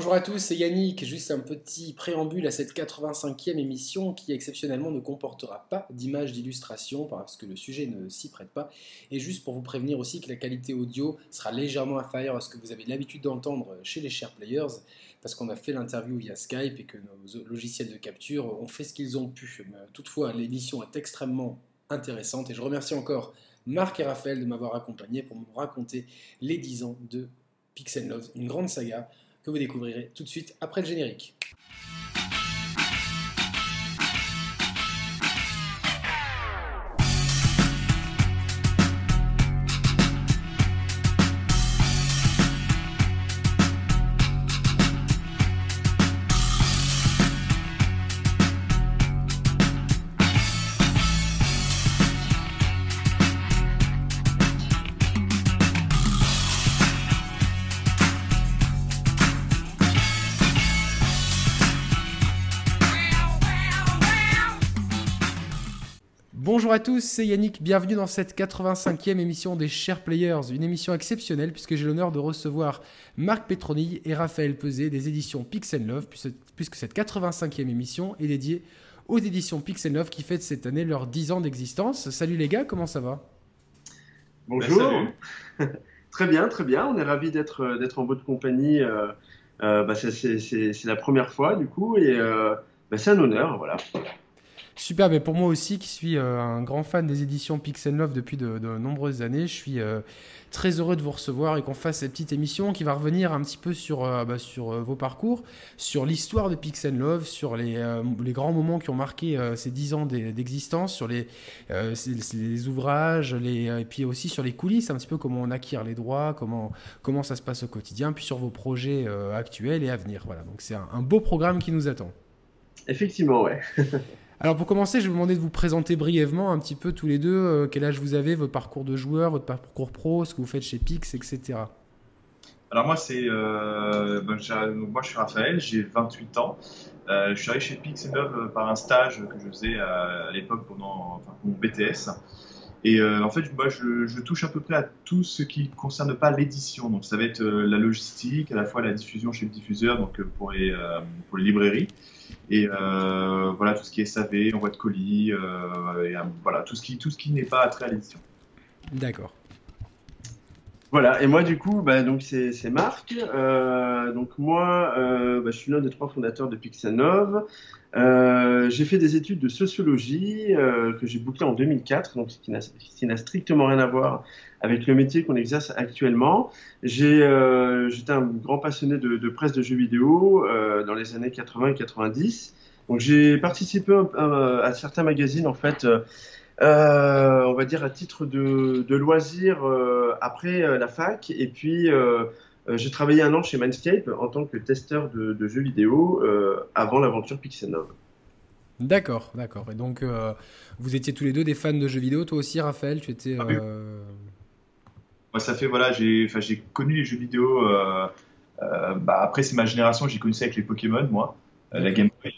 Bonjour à tous, c'est Yannick. Juste un petit préambule à cette 85e émission qui exceptionnellement ne comportera pas d'images d'illustration parce que le sujet ne s'y prête pas. Et juste pour vous prévenir aussi que la qualité audio sera légèrement inférieure à ce que vous avez l'habitude d'entendre chez les chers players parce qu'on a fait l'interview via Skype et que nos logiciels de capture ont fait ce qu'ils ont pu. Toutefois, l'émission est extrêmement intéressante et je remercie encore Marc et Raphaël de m'avoir accompagné pour me raconter les 10 ans de Pixel Love, une grande saga que vous découvrirez tout de suite après le générique. À tous, c'est Yannick, bienvenue dans cette 85e émission des Chers Players, une émission exceptionnelle puisque j'ai l'honneur de recevoir Marc Petroni et Raphaël Pesé des éditions Pixel Love, puisque cette 85e émission est dédiée aux éditions Pixel Love qui fêtent cette année leurs 10 ans d'existence. Salut les gars, comment ça va? Bonjour, très bien, très bien, on est ravis d'être en bonne compagnie, euh, euh, bah, c'est la première fois du coup et euh, bah, c'est un honneur, voilà. Super, mais pour moi aussi, qui suis euh, un grand fan des éditions Pixel Love depuis de, nombreuses années, je suis euh, très heureux de vous recevoir et qu'on fasse cette petite émission qui va revenir un petit peu sur, euh, bah, sur vos parcours, sur l'histoire de Pixel Love, sur les, les, grands moments qui ont marqué ces dix ans d'existence, sur les, les ouvrages, les, et puis aussi sur les coulisses, un petit peu comment on acquiert les droits, comment, comment ça se passe au quotidien, puis sur vos projets actuels et à venir. Voilà, donc c'est un, un beau programme qui nous attend. Effectivement, ouais. Alors pour commencer, je vais vous demander de vous présenter brièvement un petit peu tous les deux, euh, quel âge vous avez, votre parcours de joueur, votre parcours pro, ce que vous faites chez Pix, etc. Alors moi, c'est, euh, ben, moi je suis Raphaël, j'ai 28 ans. Euh, je suis arrivé chez Pix et par un stage que je faisais à, l'époque pendant mon BTS. Et en fait, moi, je, touche à peu près à tout ce qui ne concerne pas l'édition. Donc, ça va être la logistique, à la fois la diffusion chez le diffuseur, donc pour les, pour les librairies, et euh, voilà tout ce qui est SAV, envoi de colis, euh, et, euh, voilà tout ce qui tout ce qui n'est pas attrait à l'édition. D'accord. Voilà, et moi du coup, bah, donc c'est Marc. donc moi, bah, je suis l'un des trois fondateurs de Pixanov. j'ai fait des études de sociologie que j'ai bouclé en 2004, donc qui n'a strictement rien à voir avec le métier qu'on exerce actuellement. J'ai, euh, j'étais un grand passionné de, de, presse de jeux vidéo euh, dans les années 80 et 90. Donc j'ai participé à, à, certains magazines en fait, euh, on va dire à titre de, de loisir euh, après euh, la fac. Et puis j'ai travaillé un an chez Manscape en tant que testeur de, de jeux vidéo avant l'aventure Pixelnov. D'accord, d'accord. Et donc, vous étiez tous les deux des fans de jeux vidéo. Toi aussi, Raphaël, tu étais. Ah moi, ça fait, voilà, j'ai connu les jeux vidéo. Euh, euh, bah, après, c'est ma génération, j'ai connu ça avec les Pokémon, moi, euh, la Game Boy.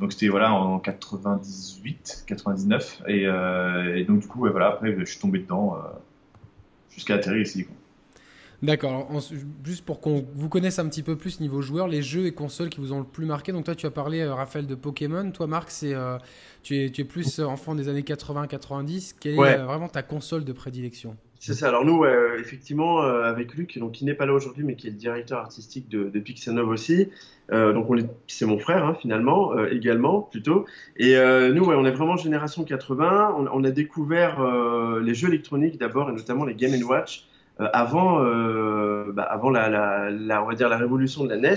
Donc, c'était voilà, en 98, 99. Et, et donc, du coup, voilà, après, je suis tombé dedans jusqu'à atterrir ici. D'accord. Juste pour qu'on vous connaisse un petit peu plus niveau joueur, les jeux et consoles qui vous ont le plus marqué. Donc toi, tu as parlé, Raphaël, de Pokémon. Toi, Marc, c'est tu, es, tu es plus enfant des années 80-90. Quelle est vraiment ta console de prédilection? C'est ça. Alors nous, effectivement, euh, avec Luc, donc qui n'est pas là aujourd'hui, mais qui est le directeur artistique de, de Pixelnov aussi. Euh, donc on c'est mon frère hein, finalement, euh, également plutôt. Et nous, on est vraiment génération 80. On, a découvert les jeux électroniques d'abord et notamment les Game Watch avant, bah, avant la, la, on va dire la révolution de la NES.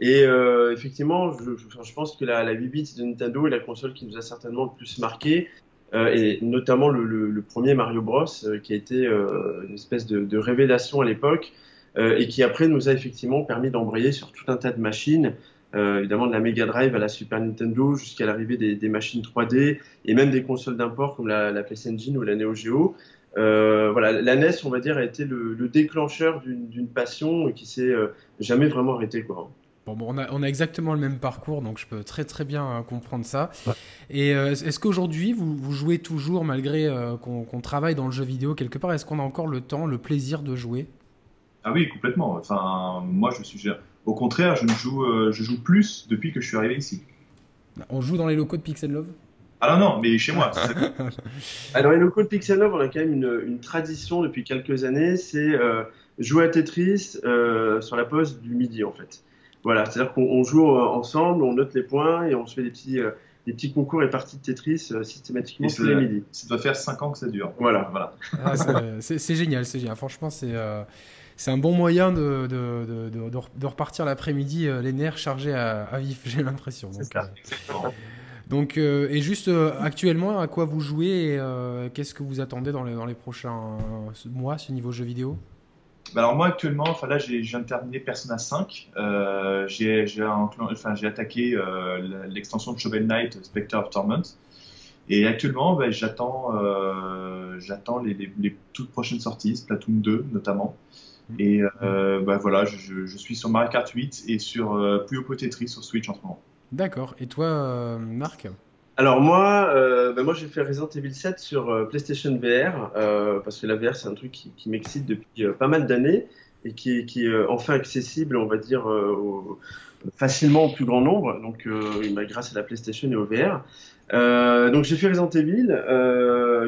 Et effectivement, je, je, pense que la, la 8 bits de Nintendo est la console qui nous a certainement le plus marqué. Euh, et notamment le, premier Mario Bros euh, qui a été euh, une espèce de, révélation à l'époque et qui après nous a effectivement permis d'embrayer sur tout un tas de machines, évidemment de la Mega Drive à la Super Nintendo jusqu'à l'arrivée des, machines 3D et même des consoles d'import comme la, PS Engine ou la Neo Geo. voilà, la NES, on va dire, a été le, déclencheur d'une passion qui s'est jamais vraiment arrêtée, quoi. Bon, on, a, on, a, exactement le même parcours, donc je peux très très bien euh, comprendre ça. Et euh, est-ce qu'aujourd'hui, vous, vous, jouez toujours, malgré euh, qu'on travaille dans le jeu vidéo quelque part, est-ce qu'on a encore le temps, le plaisir de jouer? Ah oui, complètement. Enfin, moi, je suis, Au contraire, je joue, je joue plus depuis que je suis arrivé ici. On joue dans les locaux de Pixel Love? Ah non, non, mais chez moi. Alors, les locaux de Pixel Love, on a quand même une, tradition depuis quelques années, c'est jouer à Tetris sur la pause du midi, en fait. Voilà, c'est-à-dire qu'on joue ensemble, on note les points et on se fait des petits, des petits concours et parties de Tetris euh, systématiquement tous les midis. Ça doit faire 5 ans que ça dure. Voilà. voilà. Ah, c'est génial, c'est génial. Franchement, c'est euh, c'est un bon moyen de, de, de, de repartir l'après-midi euh, les nerfs chargés à, vif, j'ai l'impression. C'est ça, exactement. Donc, et juste actuellement, à quoi vous jouez et qu'est-ce que vous attendez dans les, dans les prochains mois, ce niveau jeu vidéo? Bah, alors moi actuellement, enfin là j'ai, je viens de terminer Persona 5. Euh, j'ai, j'ai, enfin, j'ai attaqué euh, l'extension de Shovel Knight Spectre of Torment. Et actuellement, bah, j'attends, euh, j'attends les, les, toutes prochaines sorties, Splatoon 2 notamment. Mm. Et euh, bah, voilà, je, je, suis sur Mario Kart 8 et sur euh, Puyo Tetris sur Switch en ce moment. D'accord. Et toi, euh, Marc? Alors moi, euh, ben moi j'ai fait Resident Evil 7 sur euh, PlayStation VR euh, parce que la VR c'est un truc qui, qui m'excite depuis euh, pas mal d'années et qui qui est enfin accessible, on va dire facilement au plus grand nombre. Donc bah, grâce à la PlayStation et au VR. donc j'ai fait Resident Evil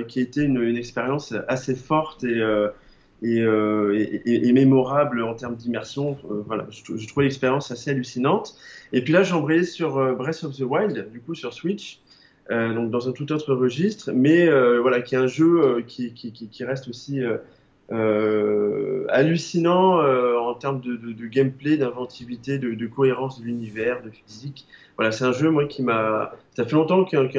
qui a été une, une expérience assez forte et et, et, et, mémorable en termes d'immersion. voilà, je trouvais l'expérience assez hallucinante. Et puis là, j'ai embrayé sur Breath of the Wild, du coup sur Switch, euh, donc dans un tout autre registre, mais euh, voilà, qui est un jeu euh, qui, qui, qui, reste aussi hallucinant en termes de, de, de gameplay, d'inventivité, de, de, cohérence de l'univers, de physique. Voilà, c'est un jeu moi qui m'a. Ça fait longtemps qu'un qu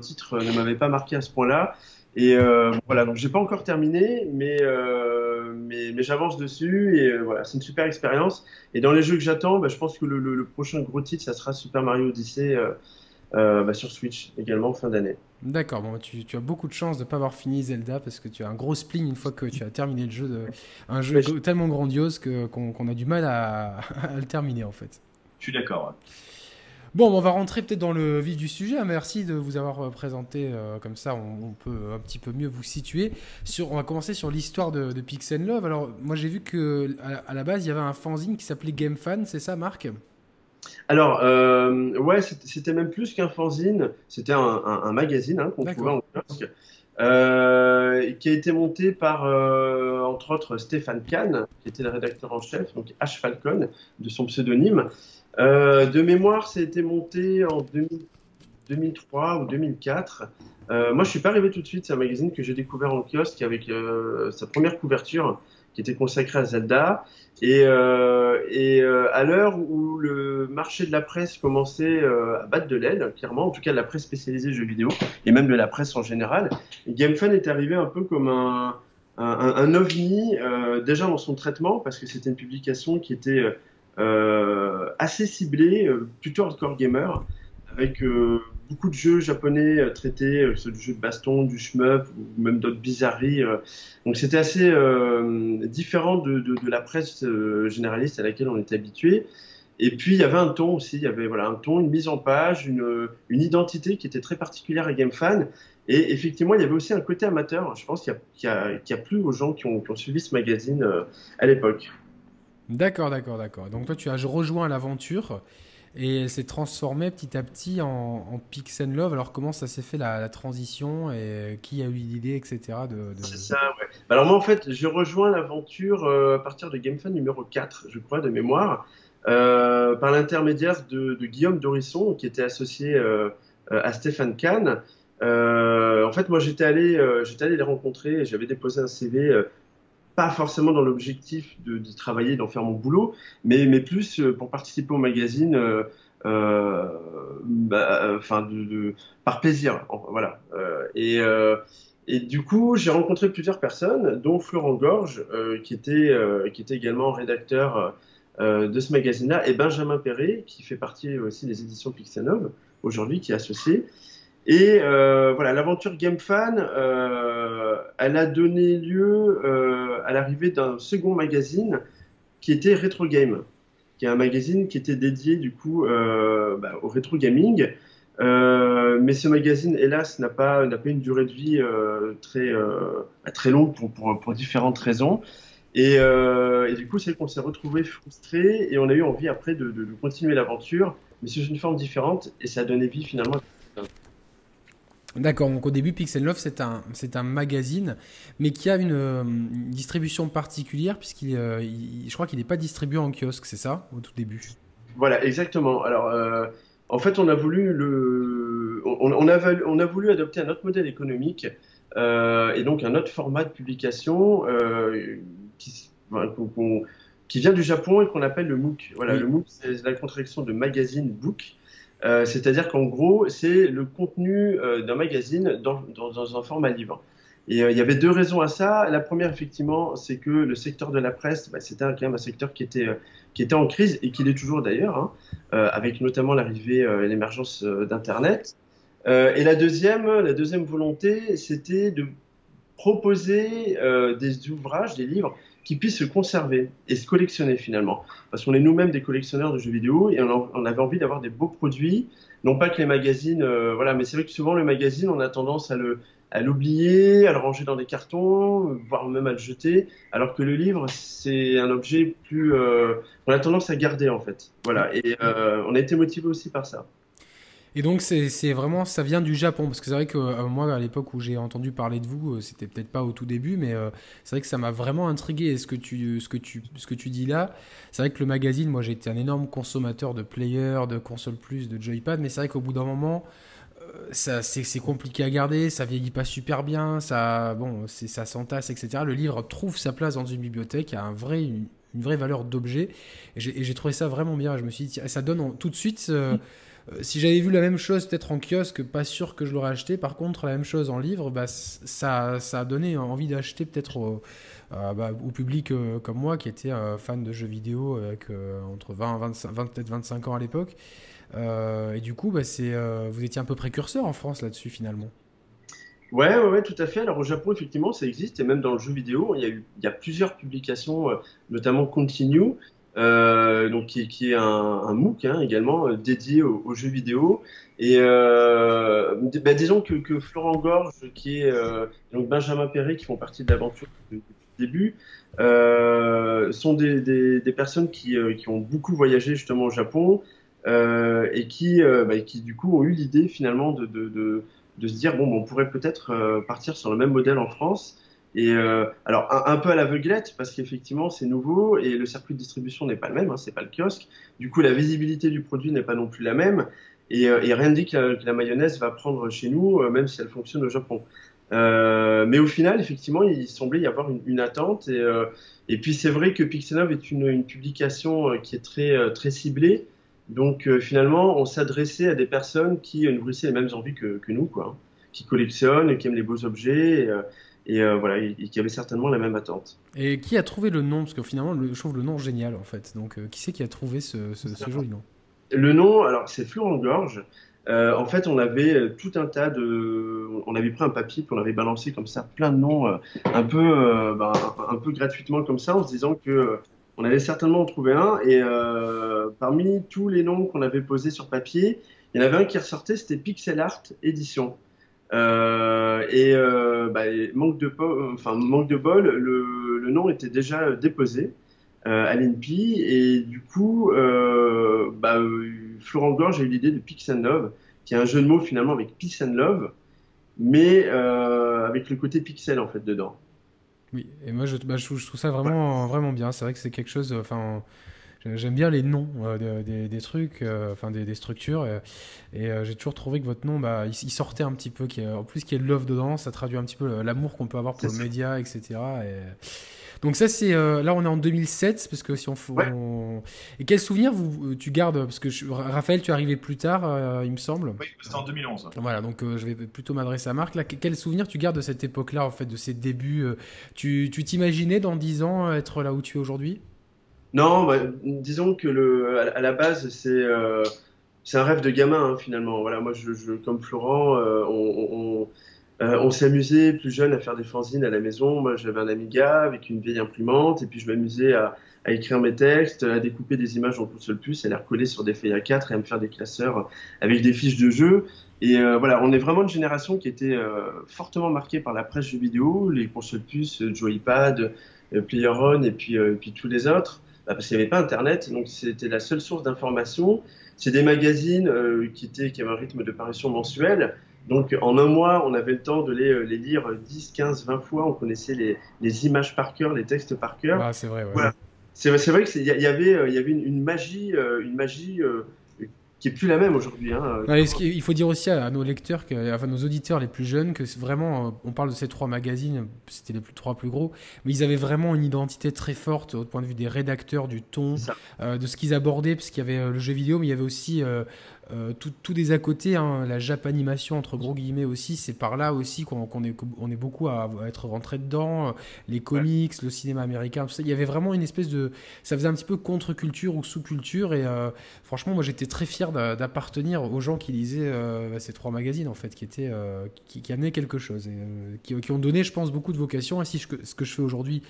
titre ne m'avait pas marqué à ce point-là. Et euh, voilà, donc j'ai pas encore terminé, mais euh, mais, mais j'avance dessus et voilà, c'est une super expérience. Et dans les jeux que j'attends, bah, je pense que le, le, le, prochain gros titre, ça sera Super Mario Odyssey. Euh, bah, sur Switch également fin d'année. D'accord, bon, tu, tu, as beaucoup de chance de ne pas avoir fini Zelda parce que tu as un gros spleen une fois que tu as terminé le jeu. De, un jeu tellement grandiose qu'on a du mal à, le terminer en fait. Je suis d'accord. Bon, on va rentrer peut-être dans le vif du sujet. Merci de vous avoir euh, présenté euh, comme ça. On, peut un petit peu mieux vous situer. Sur, on va commencer sur l'histoire de, de Pix Love. Alors, moi, j'ai vu que à, la base, il y avait un fanzine qui s'appelait Game Fan. C'est ça, Marc? Alors, euh, ouais, c'était même plus qu'un fanzine, c'était un, magazine hein, qu'on trouvait en kiosque, euh, qui a été monté par, euh, entre autres, Stéphane Kahn, qui était le rédacteur en chef, donc H. Falcon, de son pseudonyme. de mémoire, ça a été monté en 2003 ou 2004. moi, je suis pas arrivé tout de suite, c'est un magazine que j'ai découvert en kiosque avec sa première couverture qui était consacrée à Zelda. Et, euh, et euh, à l'heure où le marché de la presse commençait euh, à battre de l'aile, clairement, en tout cas de la presse spécialisée jeux vidéo, et même de la presse en général, GameFan est arrivé un peu comme un, un, un ovni, euh, déjà dans son traitement, parce que c'était une publication qui était euh, assez ciblée, plutôt hardcore gamer, avec beaucoup de jeux japonais euh, traités, euh, du jeu de baston, du shmup ou même d'autres bizarreries. Euh. Donc c'était assez différent de, la presse généraliste à laquelle on était habitué. Et puis il y avait un ton aussi, il y avait voilà un ton, une mise en page, une, identité qui était très particulière à GameFan. Et effectivement, il y avait aussi un côté amateur. Je pense qu'il y, a plus aux gens qui ont suivi ce magazine à l'époque. D'accord, d'accord, d'accord. Donc toi, tu as rejoint l'aventure et elle s'est transformée petit à petit en, en Pix and Love. Alors comment ça s'est fait la, transition et qui a eu l'idée, etc. De, C'est ça, ouais. Alors moi en fait, je rejoins l'aventure euh, à partir de GameFan numéro 4, je crois, de mémoire, euh, par l'intermédiaire de, Guillaume Dorisson, qui était associé euh, à Stéphane Kahn. en fait, moi j'étais allé, j'étais allé les rencontrer, j'avais déposé un CV pas forcément dans l'objectif de, travailler, d'en faire mon boulot, mais, mais plus euh, pour participer au magazine, euh, euh, bah, enfin, de, de, par plaisir, voilà. Euh, et, euh, et du coup, j'ai rencontré plusieurs personnes, dont Florent Gorge, qui était, qui était également rédacteur de ce magazine-là, et Benjamin Perret, qui fait partie aussi des éditions Pixanov aujourd'hui, qui est associé. Et euh, voilà, l'aventure GameFan, euh, elle a donné lieu euh, à l'arrivée d'un second magazine qui était Retro Game, qui est un magazine qui était dédié du coup euh, bah, au rétro gaming. Euh, mais ce magazine, hélas, n'a pas, n'a pas une durée de vie euh, très, très longue pour, pour, différentes raisons. Et, euh, du coup, c'est qu'on s'est retrouvé frustré et on a eu envie après de, de, de continuer l'aventure, mais sous une forme différente et ça a donné vie finalement. D'accord, donc au début Pixel Love c'est un, c'est un magazine, mais qui a une, euh, une distribution particulière, puisqu'il euh, il- je crois qu'il n'est pas distribué en kiosque, c'est ça, au tout début? Voilà, exactement. Alors, euh, en fait, on a voulu le, on, on a, on a voulu adopter un autre modèle économique euh, et donc un autre format de publication qui, vient du Japon et qu'on appelle le MOOC. Voilà, Oui. le MOOC, c'est la contraction de magazine book. Euh, c'est-à-dire qu'en gros, c'est le contenu euh, d'un magazine dans, dans- un format livre. Et euh, il y avait deux raisons à ça. La première, effectivement, c'est que le secteur de la presse, bah, c'était quand même un secteur qui était, qui était en crise et qui l'est toujours d'ailleurs, hein, avec notamment l'arrivée et l'émergence d'Internet. Et la deuxième, la deuxième volonté, c'était de proposer des ouvrages, des livres qui puissent se conserver et se collectionner finalement. Parce qu'on est nous-mêmes des collectionneurs de jeux vidéo et on, avait envie d'avoir des beaux produits. Non pas que les magazines, euh, voilà, mais c'est vrai que souvent le magazine, on a tendance à à l'oublier, à le ranger dans des cartons, voire même à le jeter, alors que le livre, c'est un objet plus, euh, on a tendance à garder en fait. Voilà, et euh, on a été motivé aussi par ça. Et donc c'est vraiment, ça vient du Japon, parce que c'est vrai que euh, moi à l'époque où j'ai entendu parler de vous, euh, c'était peut-être pas au tout début, mais euh, c'est vrai que ça m'a vraiment intrigué. Et ce que tu, ce que tu, ce que tu dis là, c'est vrai que le magazine, moi été un énorme consommateur de Player, de console plus, de Joypad, mais c'est vrai qu'au bout d'un moment, ça c'est compliqué à garder, ça vieillit pas super bien, ça, bon, ça s'entasse, etc. Le livre trouve sa place dans une bibliothèque, a un vrai, une, vraie valeur d'objet, et j'ai trouvé ça vraiment bien. Je me suis dit, ça donne tout de suite. euh, si j'avais vu la même chose peut-être en kiosque, pas sûr que je l'aurais acheté. Par contre, la même chose en livre, bah, ça, a donné envie d'acheter peut-être au, euh, bah, public euh, comme moi qui était euh, fan de jeux vidéo euh, entre 20 et 25, 20, peut-être 25 ans à l'époque. Euh, et du coup, bah, euh, vous étiez un peu précurseur en France là-dessus finalement. Ouais, ouais, ouais, tout à fait. Alors au Japon, effectivement, ça existe, et même dans le jeu vidéo, il y a eu, il y a plusieurs publications, euh, notamment Continue, euh, donc qui, qui est un, un MOOC hein, également euh, dédié aux, aux jeux vidéo. Et euh, bah, disons que, que Florent Gorge, qui est euh, donc Benjamin Perret, qui font partie de l'aventure depuis le début, euh, sont des, des, des personnes qui, qui ont beaucoup voyagé justement au Japon et qui, bah, qui du coup ont eu l'idée finalement de, de, de de se dire bon, ben, on pourrait peut-être partir sur le même modèle en France. Et euh, alors un, peu à l'aveuglette parce qu'effectivement c'est nouveau et le circuit de distribution n'est pas le même, hein, c'est pas le kiosque. Du coup la visibilité du produit n'est pas non plus la même et, euh, et rien ne dit que la, mayonnaise va prendre chez nous euh, même si elle fonctionne au Japon. Euh, mais au final effectivement il semblait y avoir une, attente et, euh, et puis c'est vrai que Pixelov est une, une publication euh, qui est très très ciblée. Donc euh, finalement, on s'adressait à des personnes qui nourrissaient les mêmes envies que, que nous, quoi, hein, qui collectionnent, qui aiment les beaux objets, et, et, euh, voilà, et qui avaient certainement la même attente. Et qui a trouvé le nom? Parce que finalement, le- je trouve le nom génial en fait. Donc, euh, qui c'est qui a trouvé ce, ce- ce joli nom? Le nom, alors c'est Florent Gorge. Euh, en fait, on avait tout un tas de, on avait pris un papier puis on avait balancé comme ça plein de noms, un peu, ben, un, peu gratuitement comme ça, en se disant que on allait certainement en trouver un. Et parmi tous les noms qu'on avait posés sur papier, il y en avait un qui ressortait, c'était Pixel Art Édition. Euh, et euh, bah, manque de enfin manque de bol, le, le nom était déjà déposé euh, à l'INPI et du coup, bah, Florent Gorge a eu l'idée de Pix and Love, qui est un jeu de mots finalement avec Peace and Love, mais avec le côté pixel en fait dedans. Oui, et moi je, bah, je, je trouve ça vraiment, vraiment bien. C'est vrai que c'est quelque chose. Enfin, j'aime bien les noms euh, de- des, des trucs, euh, enfin des, des structures. et euh, j'ai toujours trouvé que votre nom, bah, il, il sortait un petit peu. a- en plus, qu'il y ait de love dedans, ça traduit un petit peu l'amour qu'on peut avoir pour le ça. média, etc. Et... Donc ça c'est là on est en 2007 parce que si on, faut- Ouais. on- et quel souvenir vous tu gardes parce que je- Raphaël tu es arrivé plus tard il me semble. Oui, c'était en 2011. Voilà, donc je vais plutôt m'adresser à Marc. Là, que- quel souvenir tu gardes de cette époque-là, en fait, de ces débuts Tu t'imaginais dans 10 ans être là où tu es aujourd'hui? Non, bah, disons que le, à, la- base c'est euh, un rêve de gamin hein, finalement. Voilà, moi je, je comme Florent, euh, on, on, euh, on s'est amusé plus jeune à faire des fanzines à la maison. Moi j'avais un Amiga avec une vieille imprimante et puis je m'amusais à, à écrire mes textes, à découper des images en console plus, à les recoller sur des feuilles A4 et à me faire des classeurs avec des fiches de jeu. Et euh, voilà, on est vraiment une génération qui était euh, fortement marquée par la presse vidéo, les consoles plus, euh, Joypad, Player One et puis, puis tous les autres, bah, parce qu'il n'y avait pas Internet, donc c'était la seule source d'information. C'est des magazines qui, étaient, qui avaient un rythme de parution mensuel. Donc en un mois, on avait le temps de les, les lire 10, 15, 20 fois. On connaissait les, les, images par cœur, les textes par cœur. Ah, c'est vrai. Ouais. C'est vrai qu'il y, y, avait, il y avait une, une magie, une magie qui est plus la même aujourd'hui. Hein. il faut dire aussi à, nos lecteurs, que, enfin nos auditeurs les plus jeunes, que vraiment, euh, on parle de ces trois magazines, c'était les plus, trois plus gros, mais ils avaient vraiment une identité très forte au point de vue des rédacteurs, du ton, euh, de ce qu'ils abordaient, parce qu'il y avait euh, le jeu vidéo, mais il y avait aussi euh, tout, des à côté, hein, la japanimation entre gros guillemets aussi, c'est par là aussi qu'on est, on est beaucoup à, être rentré dedans. Euh, les comics, le cinéma américain, tout ça. Il y avait vraiment une espèce de. Ça faisait un petit peu contre-culture ou sous-culture. Et euh, franchement, moi j'étais très fier d'appartenir aux gens qui lisaient bah, ces trois magazines en fait, qui, étaient, qui, qui, amenaient quelque chose. Et, qui, qui, ont donné, je pense, beaucoup de vocation. Et si je, ce que je fais aujourd'hui,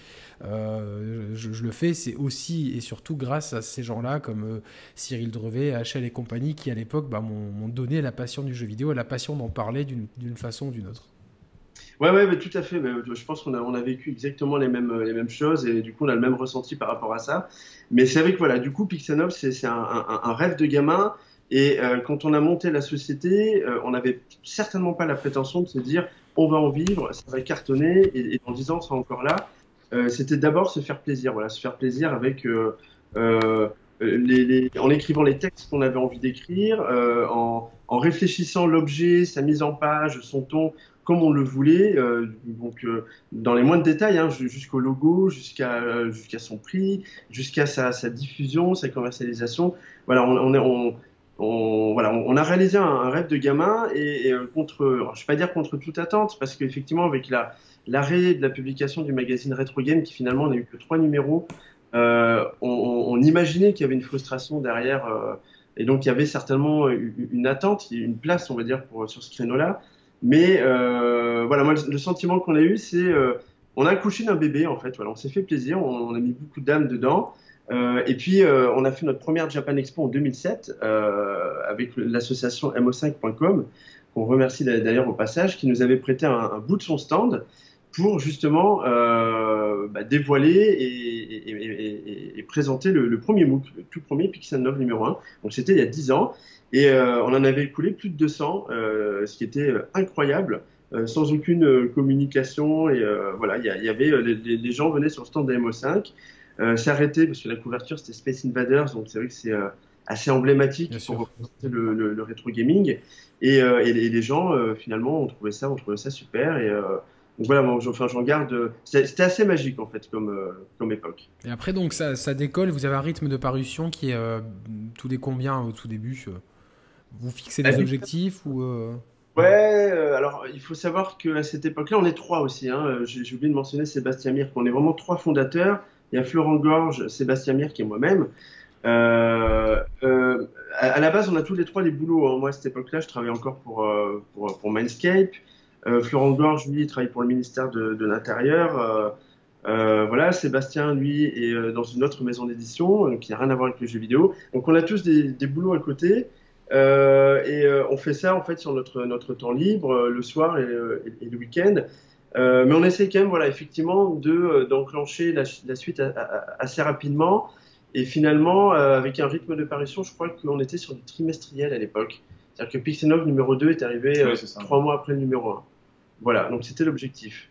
je, le fais, c'est aussi et surtout grâce à ces gens-là comme Cyril Drevet, HL et compagnie qui à l'époque bah, m'ont donné la passion du jeu vidéo, la passion d'en parler d'une façon ou d'une autre. Ouais, ouais, tout à fait. je pense qu'on a, vécu exactement les mêmes, choses et du coup, on a le même ressenti par rapport à ça. Mais c'est vrai que voilà, du coup, Pixanov, c'est un, rêve de gamin. Et euh, quand on a monté la société, euh, on n'avait certainement pas la prétention de se dire on va en vivre, ça va cartonner et, dans 10 ans, on sera encore là. Euh, c'était d'abord se faire plaisir, voilà, se faire plaisir avec euh, en écrivant les textes qu'on avait envie d'écrire, euh, en, réfléchissant l'objet, sa mise en page, son ton, comme on le voulait, euh, donc dans les moindres détails, hein, jusqu'au logo, jusqu'à son prix, jusqu'à sa, diffusion, sa commercialisation. Voilà, on, a réalisé un, rêve de gamin et, contre, je ne vais pas dire contre toute attente, parce qu'effectivement avec la l'arrêt de la publication du magazine Retro Game, qui finalement n'a eu que trois numéros, euh, on, imaginait qu'il y avait une frustration derrière, euh, et donc il y avait certainement une attente, une place, on va dire, pour, sur ce créneau-là. Mais euh, voilà, moi, le sentiment qu'on a eu, c'est on a accouché d'un bébé, en fait. Voilà, on s'est fait plaisir, on, a mis beaucoup d'âme dedans. et puis, on a fait notre première Japan Expo en 2007 avec l'association mo5.com, qu'on remercie d'ailleurs au passage, qui nous avait prêté un bout de son stand pour justement euh, bah, dévoiler et, et, présenter le, premier MOOC, le tout premier Pixel 9 numéro 1. Donc c'était il y a 10 ans. Et euh, on en avait écoulé plus de 200, euh, ce qui était euh, incroyable. Euh, sans aucune communication. Et voilà, il y, y, avait les, gens venaient sur le stand de MO5, s'arrêtaient parce que la couverture c'était Space Invaders, donc c'est vrai que c'est assez emblématique pour représenter le, le, le, rétro gaming. Et, et, les gens finalement ont trouvé ça, ont trouvé ça super. Et donc voilà, moi, enfin, j'en garde. C'était assez magique en fait comme, euh, comme époque. Et après, donc ça, ça, décolle. Vous avez un rythme de parution qui est euh, tous les combien au tout début euh Vous fixez des objectifs ou Ouais, alors il faut savoir qu'à cette époque-là, on est trois aussi. Hein. J'ai oublié de mentionner Sébastien Mir, qu'on est vraiment trois fondateurs. Il y a Florent Gorge, Sébastien Mir qui est moi-même. à, la base, on a tous les trois des boulots. Hein. Moi, à cette époque-là, je travaillais encore pour, pour, pour Mindscape. Euh, Florent Gorge, lui, il travaille pour le ministère de, de l'Intérieur. Euh, euh, voilà, Sébastien, lui, est dans une autre maison d'édition qui n'a rien à voir avec les jeux vidéo. Donc, on a tous des, des boulots à côté. Euh, et on fait ça en fait sur notre, notre temps libre, le soir et, et, le week-end. Mais on essaie quand même, voilà, effectivement, de d'enclencher la, la, suite assez rapidement. Et finalement, avec un rythme de parution, je crois qu'on était sur du trimestriel à l'époque. C'est-à-dire que Pixenov numéro 2 est arrivé trois mois après le numéro 1. Voilà, donc c'était l'objectif.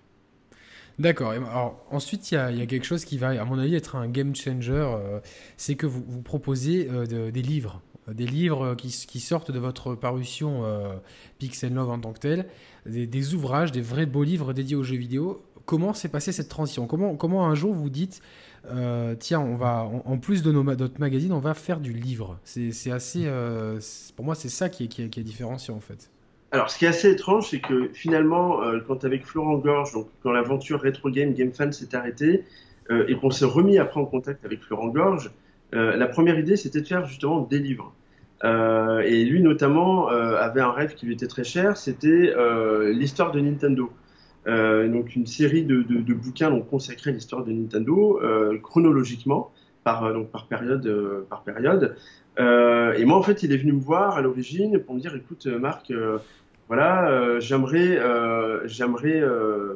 D'accord. Alors ensuite, il y, a quelque chose qui va, à mon avis, être un game changer. Euh, c'est que vous, proposez euh, des livres, des livres qui, sortent de votre parution euh, Pixel Love en tant que tel, des, ouvrages, des vrais beaux livres dédiés aux jeux vidéo. Comment s'est passée cette transition? Comment, comment un jour vous dites, tiens, on va, en, plus de nos, notre magazine, on va faire du livre? C'est assez, pour moi, c'est ça qui est, qui, qui est différenciant en fait. Alors, ce qui est assez étrange, c'est que finalement, euh, quand avec Florent Gorge, donc quand l'aventure Retro Game Game Fan s'est arrêtée euh, et qu'on s'est remis après en contact avec Florent Gorge, euh, la première idée, c'était de faire justement des livres. et lui, notamment, avait un rêve qui lui était très cher, c'était l'histoire de Nintendo. donc, une série de, de, de bouquins donc, consacrés à l'histoire de Nintendo, chronologiquement, par, donc, par période. par période. et moi, en fait, il est venu me voir à l'origine pour me dire, écoute, Marc voilà, j'aimerais, j'aimerais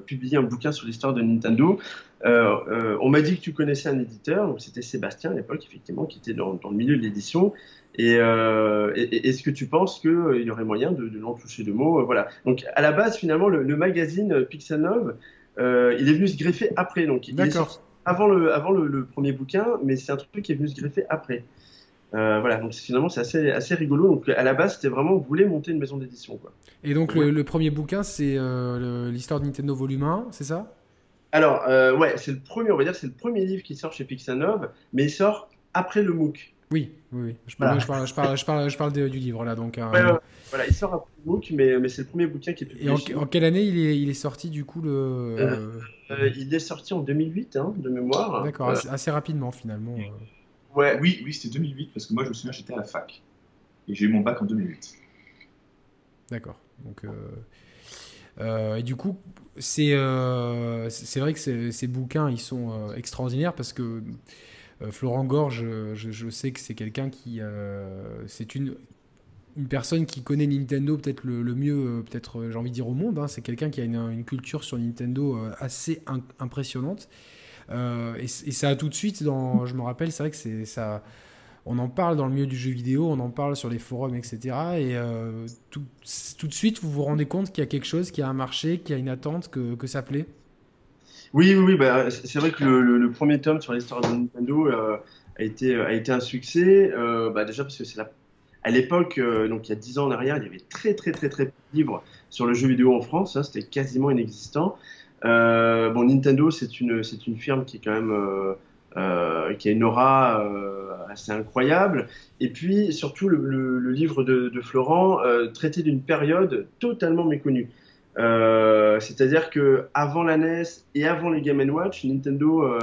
publier un bouquin sur l'histoire de Nintendo. on m'a dit que tu connaissais un éditeur, donc c'était Sébastien à l'époque, effectivement, qui était dans, dans le milieu de l'édition. Et, est-ce que tu penses qu'il y aurait moyen de, de l'en toucher deux mots Voilà. Donc à la base, finalement, le, le magazine euh, il est venu se greffer après. Donc il est sorti avant le, avant le, premier bouquin, mais c'est un truc qui est venu se greffer après. Euh, voilà, donc finalement c'est assez, assez rigolo. Donc à la base, c'était vraiment, on voulait monter une maison d'édition. Quoi. Et donc le, premier bouquin, c'est euh, l'histoire de Nintendo Volume 1, c'est ça? Alors, euh, ouais, c'est le premier, on va dire, c'est le premier livre qui sort chez Pixanov, mais il sort après le MOOC. Oui, oui, oui. Je, parle, je, parle, je, parle, je, parle, je parle du livre là. Donc, ouais, voilà, il sort après le MOOC, mais, mais c'est le premier bouquin qui est publié. Et en, quelle année il est, il est sorti du coup le il est sorti en 2008, hein, de mémoire. D'accord, assez, rapidement finalement. Ouais. Oui, oui c'était 2008 parce que moi je me souviens j'étais à la fac et j'ai eu mon bac en 2008. D'accord. Donc euh, et du coup c'est c'est vrai que ces bouquins ils sont extraordinaires parce que Florent Gorge, je, je sais que c'est quelqu'un qui c'est une une personne qui connaît Nintendo peut-être le, mieux, euh, peut-être euh, j'ai envie de dire au monde. Hein. C'est quelqu'un qui a une, culture sur Nintendo euh, assez impressionnante. Et, ça a tout de suite, je me rappelle, c'est vrai que c'est ça. On en parle dans le milieu du jeu vidéo, on en parle sur les forums, etc. Et tout, tout, de suite, vous vous rendez compte qu'il y a quelque chose, qu'il y a un marché, qu'il y a une attente, que, ça plaît? Oui, oui, oui bah, c'est vrai que le, premier tome sur l'histoire de Nintendo a, été, a été un succès. bah, déjà parce que c'est à l'époque, euh, donc il y a 10 ans en arrière, il y avait très très très très peu de livres sur le jeu vidéo en France, hein, c'était quasiment inexistant. Euh, bon, Nintendo, c'est une, c'est une firme qui est quand même euh, euh qui a une aura assez incroyable. Et puis surtout, le, livre de, Florent traitait d'une période totalement méconnue. C'est-à-dire que avant la NES et avant les Game Watch, Nintendo,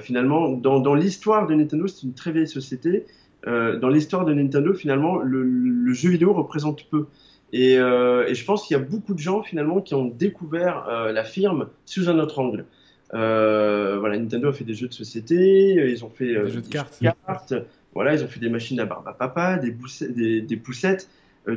finalement, dans, dans l'histoire de Nintendo, c'est une très vieille société dans l'histoire de Nintendo, finalement, le, jeu vidéo représente peu. Euh, et, je pense qu'il y a beaucoup de gens finalement qui ont découvert euh, la firme sous un autre angle. voilà, Nintendo a fait des jeux de société, ils ont fait des jeux de cartes. voilà, ils ont fait des machines à barbe à papa, des, des, poussettes,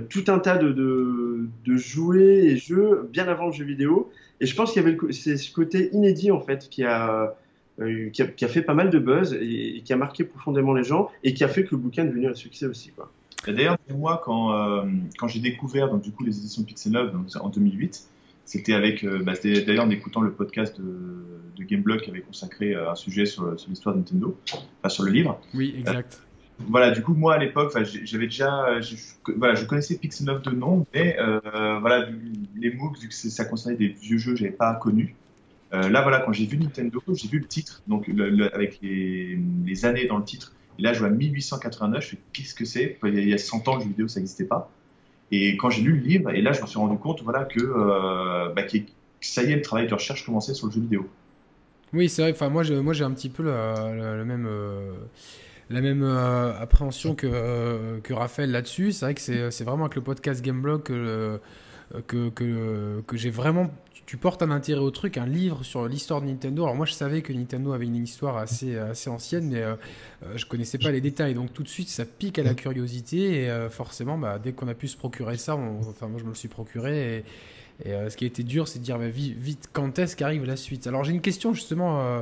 tout un tas de, de, jouets et jeux bien avant le jeu vidéo. Et je pense qu'il y avait c'est ce côté inédit en fait qui a euh, qui, a, fait pas mal de buzz et, qui a marqué profondément les gens et qui a fait que le bouquin est devenu un succès aussi. Quoi. D'ailleurs, moi, quand, euh, quand j'ai découvert donc, du coup, les éditions Pixel Love donc, en 2008, c'était avec, euh, bah, d'ailleurs en écoutant le podcast de, de Gameblog qui avait consacré un sujet sur, sur l'histoire de Nintendo, enfin sur le livre. Oui, exact. voilà, du coup, moi à l'époque, j'avais déjà, voilà, je connaissais Pixel Love de nom, mais voilà, les MOOC, vu que ça concernait des vieux jeux, j'avais pas connu. Euh, là, voilà, quand j'ai vu Nintendo, j'ai vu le titre, donc avec les, années dans le titre. Et là, je vois 1889, je fais qu'est-ce que c'est? Il y a 100 ans, le jeu vidéo, ça n'existait pas. Et quand j'ai lu le livre, et là, je me suis rendu compte, voilà, que, euh, bah, ça y est, le travail de recherche commençait sur le jeu vidéo. Oui, c'est vrai. Enfin, moi, j'ai, moi, j'ai un petit peu même. Euh, la même appréhension que, que Raphaël là-dessus. C'est vrai que c'est, vraiment avec le podcast Gameblog que, que, que j'ai vraiment tu portes un intérêt au truc, un livre sur l'histoire de Nintendo. Alors moi je savais que Nintendo avait une histoire assez, assez ancienne, mais euh, euh, je connaissais pas les détails. Donc tout de suite ça pique à la curiosité et euh, forcément bah, dès qu'on a pu se procurer ça, enfin moi je me le suis procuré et, ce qui a été dur c'est de dire bah, vite, quand est-ce qu'arrive la suite? Alors j'ai une question justement,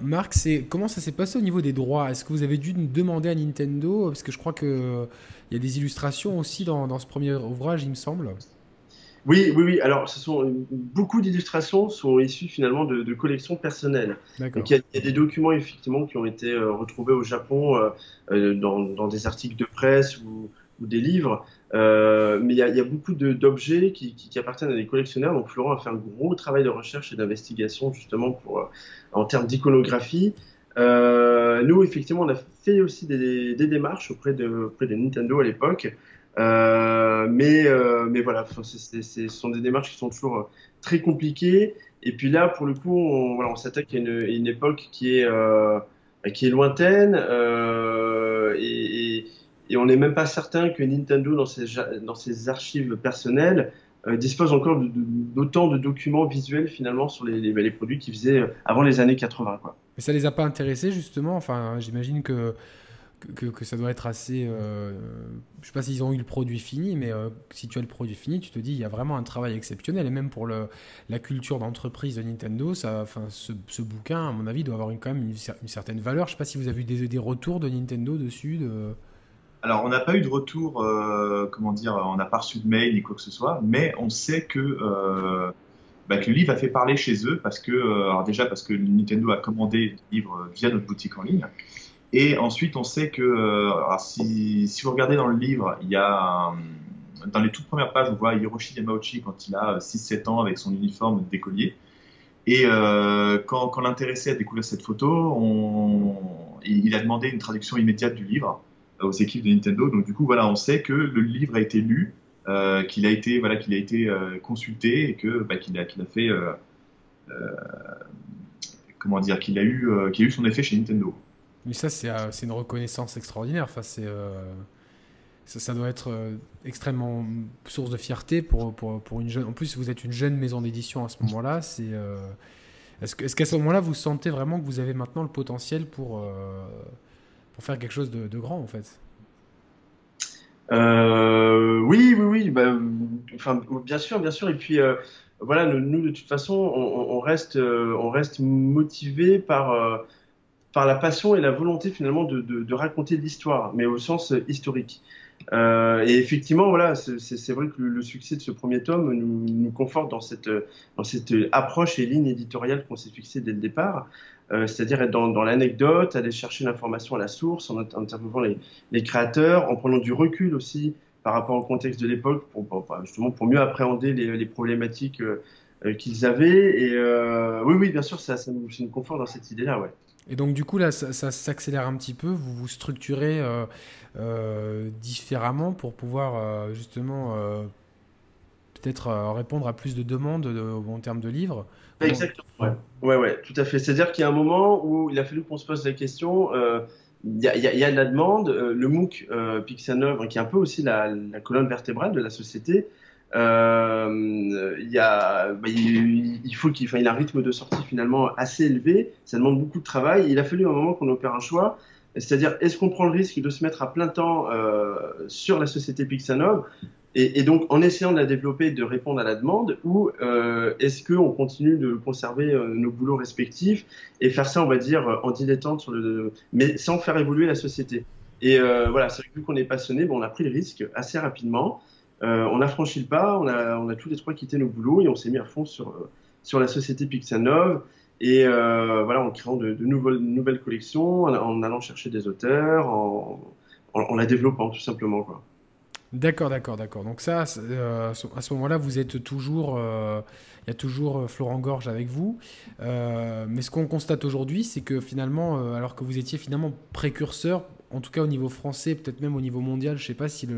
Marc, c'est comment ça s'est passé au niveau des droits? Est-ce que vous avez dû demander à Nintendo? Parce que je crois que il y a des illustrations aussi dans ce premier ouvrage, il me semble. Oui, oui, oui. Alors, ce sont beaucoup d'illustrations sont issues finalement de, collections personnelles. Donc, il y, a des documents effectivement qui ont été euh, retrouvés au Japon euh, euh, dans, des articles de presse ou, des livres. mais il y, a, beaucoup d'objets qui, appartiennent à des collectionneurs. Donc, Florent a fait un gros travail de recherche et d'investigation justement pour en termes d'iconographie. nous, effectivement, on a fait aussi des, démarches auprès de, auprès de Nintendo à l'époque euh, mais, euh, mais voilà, ce sont des démarches qui sont toujours euh, très compliquées. Et puis là, pour le coup, on, s'attaque à une, époque qui est, euh, qui est lointaine et, et, on n'est même pas certain que Nintendo, dans ses, dans ses archives personnelles, dispose encore d'autant de, documents visuels finalement sur les, produits qu'ils faisaient avant les années 80. Quoi. Mais ça les a pas intéressés justement? Enfin, j'imagine que que, ça doit être assez. Euh, je sais pas s'ils ont eu le produit fini, mais euh, si tu as le produit fini, tu te dis il y a vraiment un travail exceptionnel. Et même pour le, la culture d'entreprise de Nintendo, ce, bouquin, à mon avis, doit avoir une, quand même une, certaine valeur. Je sais pas si vous avez eu des, retours de Nintendo dessus. De... Alors, on n'a pas eu de retour, euh, comment dire, on n'a pas reçu de mail ni quoi que ce soit, mais on sait que, euh, bah, le livre a fait parler chez eux parce que, déjà parce que Nintendo a commandé le livre via notre boutique en ligne. Et ensuite, on sait que euh, si, vous regardez dans le livre, il y a dans les toutes premières pages, on voit Hiroshi Yamauchi quand il a 6-7 ans avec son uniforme d'écolier. Et euh, quand, l'intéressé a découvert cette photo, il, a demandé une traduction immédiate du livre aux équipes de Nintendo. Donc du coup, voilà, on sait que le livre a été lu, euh, qu'il a été, voilà, qu'il a été euh, consulté et que bah, qu'il a, fait, euh, euh, comment dire, qu'il a eu, qu'il a eu son effet chez Nintendo. Mais ça, euh, c'est une reconnaissance extraordinaire. Enfin, euh, ça, doit être euh, extrêmement source de fierté pour, pour, pour, une jeune. En plus, vous êtes une jeune maison d'édition à ce moment-là. C'est est-ce qu'à ce, ce moment-là, vous sentez vraiment que vous avez maintenant le potentiel pour, pour faire quelque chose de, grand, en fait? Oui, oui, oui. Bah, enfin, bien sûr, bien sûr. Et puis, voilà, nous, de toute façon, on, on reste, on reste motivé par par la passion et la volonté finalement de, de, de raconter l'histoire, mais au sens euh, historique. Euh, et effectivement, voilà, c'est vrai que le, succès de ce premier tome nous, nous, conforte dans cette, dans cette approche et ligne éditoriale qu'on s'est fixée dès le départ, euh, c'est-à-dire être dans, dans l'anecdote, aller chercher l'information à la source, en interviewant les, les, créateurs, en prenant du recul aussi par rapport au contexte de l'époque, pour, pour, justement pour mieux appréhender les, les problématiques euh, qu'ils avaient. Et euh, oui, oui, bien sûr, ça, ça, nous, ça nous conforte dans cette idée-là, ouais. Et donc du coup là, ça, s'accélère un petit peu, vous vous structurez euh, euh, différemment pour pouvoir euh, justement peut-être répondre à plus de demandes de, en termes de livres. Exactement, ouais, ouais, tout à fait. C'est-à-dire qu'il y a un moment où il a fallu qu'on se pose la question. Il y, a de la demande. le MOOC Pixanov, qui est un peu aussi la colonne vertébrale de la société, euh, bah, il, faut qu'il il a un rythme de sortie finalement assez élevé. Ça demande beaucoup de travail. Il a fallu un moment qu'on opère un choix. C'est-à-dire, est-ce qu'on prend le risque de se mettre à plein temps euh, sur la société Pixanov et, donc en essayant de la développer, de répondre à la demande, ou euh, est-ce qu'on continue de conserver nos boulots respectifs et faire ça, on va dire, en dilettante, mais sans faire évoluer la société? Et voilà, vu qu'on est passionné, on a pris le risque assez rapidement. Euh, on a franchi le pas, on a, tous les trois quitté nos boulots et on s'est mis à fond sur, euh, la société Pixanov. Et euh, voilà, en créant de, nouvelles, nouvelles collections, en, allant chercher des auteurs, en, la développant tout simplement. Quoi. D'accord, d'accord, d'accord. Donc ça, à ce moment-là, vous êtes toujours, il y a toujours Florent Gorge avec vous. Mais ce qu'on constate aujourd'hui, c'est que finalement, alors que vous étiez finalement précurseur en tout cas au niveau français, peut-être même au niveau mondial, je ne sais pas s'il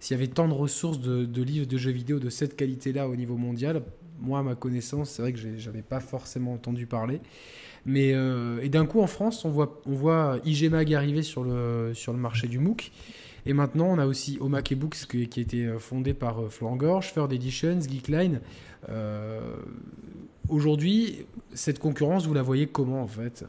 si y avait tant de ressources de, livres de jeux vidéo de cette qualité-là au niveau mondial. Moi, à ma connaissance, c'est vrai que j'avais pas forcément entendu parler. Mais euh, et d'un coup, en France, on voit, on voit IG Mag arriver sur le, sur le marché du MOOC. Et maintenant, on a aussi Omake Books qui, qui a été fondé par euh, Florent Gorge, Third Editions, Geekline. Euh, Aujourd'hui, cette concurrence, vous la voyez comment en fait?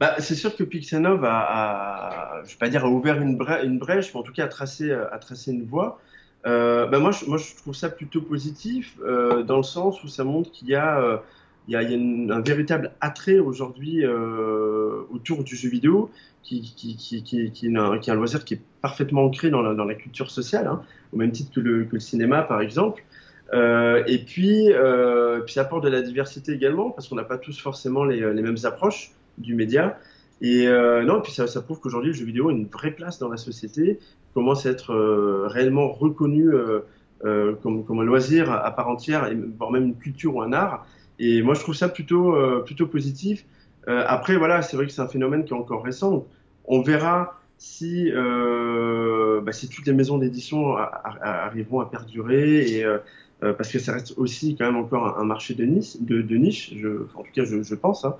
Bah, c'est sûr que Pixanov a, a, je vais pas dire a ouvert une, brèche, mais en tout cas a tracé, a tracé une voie. Euh, bah moi, je, moi, je trouve ça plutôt positif euh, dans le sens où ça montre qu'il y a, euh, il y a, il y a une, un véritable attrait aujourd'hui euh, autour du jeu vidéo, qui, qui, qui, qui, est un, qui est un loisir qui est parfaitement ancré dans la, dans la culture sociale, hein, au même titre que le, que le cinéma, par exemple. Euh, et puis, euh, puis ça apporte de la diversité également, parce qu'on n'a pas tous forcément les, les mêmes approches du média. Et euh, non, puis ça, ça prouve qu'aujourd'hui le jeu vidéo a une vraie place dans la société, commence à être euh, réellement reconnu euh, euh, comme, comme un loisir à part entière, et, voire même une culture ou un art. Et moi je trouve ça plutôt, euh, plutôt positif. Euh, après voilà, c'est vrai que c'est un phénomène qui est encore récent. On verra si, bah, si toutes les maisons d'édition arriveront à perdurer et euh, parce que ça reste aussi quand même encore un, un marché de, niche, de, de niche je, en tout cas je, je pense. Hein.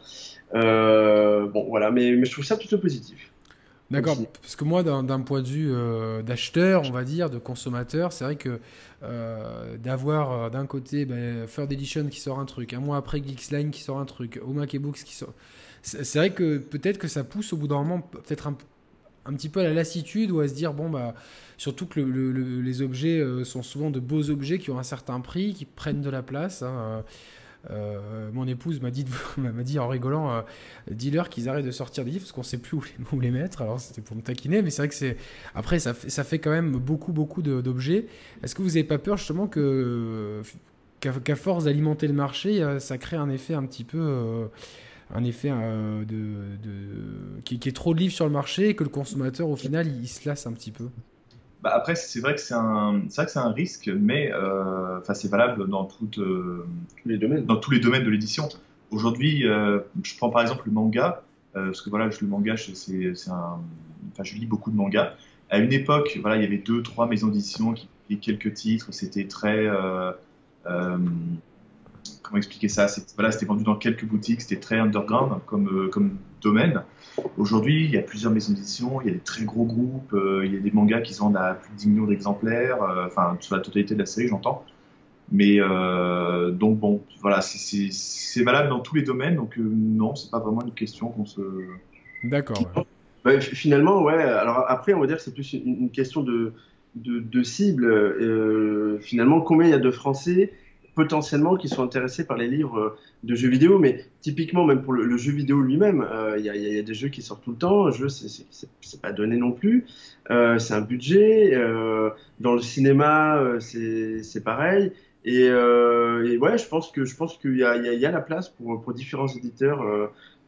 Euh, bon voilà, mais, mais je trouve ça plutôt positif. D'accord, parce que moi, d'un point de vue euh, d'acheteur, on va dire, de consommateur, c'est vrai que d'avoir d'un côté ben, Third Edition qui sort un truc, un mois après Geeksline qui sort un truc, Omake Books qui sort. C'est vrai que peut-être que ça pousse au bout d'un moment, peut-être un, un petit peu à la lassitude ou à se dire bon bah surtout que les objets sont souvent de beaux objets qui ont un certain prix, qui prennent de la place. Hein, euh, mon épouse m'a dit, en rigolant, euh, dis-leur qu'ils arrêtent de sortir des livres parce qu'on sait plus où les, mettre. Alors c'était pour me taquiner, mais c'est vrai que c'est après ça fait, quand même beaucoup beaucoup d'objets. Est-ce que vous n'avez pas peur justement que qu'à force d'alimenter le marché, euh, ça crée un effet un petit peu euh, un effet de, de qui, qui, est trop de livres sur le marché et que le consommateur au final il se lasse un petit peu bah, après, c'est vrai que c'est un, c'est vrai que c'est un risque, mais euh, enfin, c'est valable dans toutes, euh, tous les domaines. Dans tous les domaines de l'édition. Aujourd'hui, euh, je prends par exemple le manga, parce que voilà, le manga, c'est, c'est un, enfin, je lis beaucoup de mangas. À une époque, voilà, il y avait deux, trois maisons d'édition qui publiaient quelques titres. C'était très, comment expliquer ça? Voilà, c'était vendu dans quelques boutiques. C'était très underground comme, comme domaine. Aujourd'hui, il y a plusieurs maisons d'édition, il y a des très gros groupes, euh, il y a des mangas qui se vendent à plus de 10 millions d'exemplaires, euh, enfin, sur la totalité de la série, j'entends. Mais euh, donc, bon, voilà, c'est valable dans tous les domaines, donc non, c'est pas vraiment une question qu'on se. D'accord. Bah, finalement, ouais, alors après, on va dire que c'est plus une, question de, de, de cible. finalement, combien il y a de Français potentiellement qui sont intéressés par les livres de jeux vidéo, mais typiquement même pour le, jeu vidéo lui-même, euh, il y, a des jeux qui sortent tout le temps, un jeu c'est pas donné non plus, euh, c'est un budget, euh, dans le cinéma euh, c'est pareil, et, et, ouais je pense que je qu'il y, a, la place pour, différents éditeurs,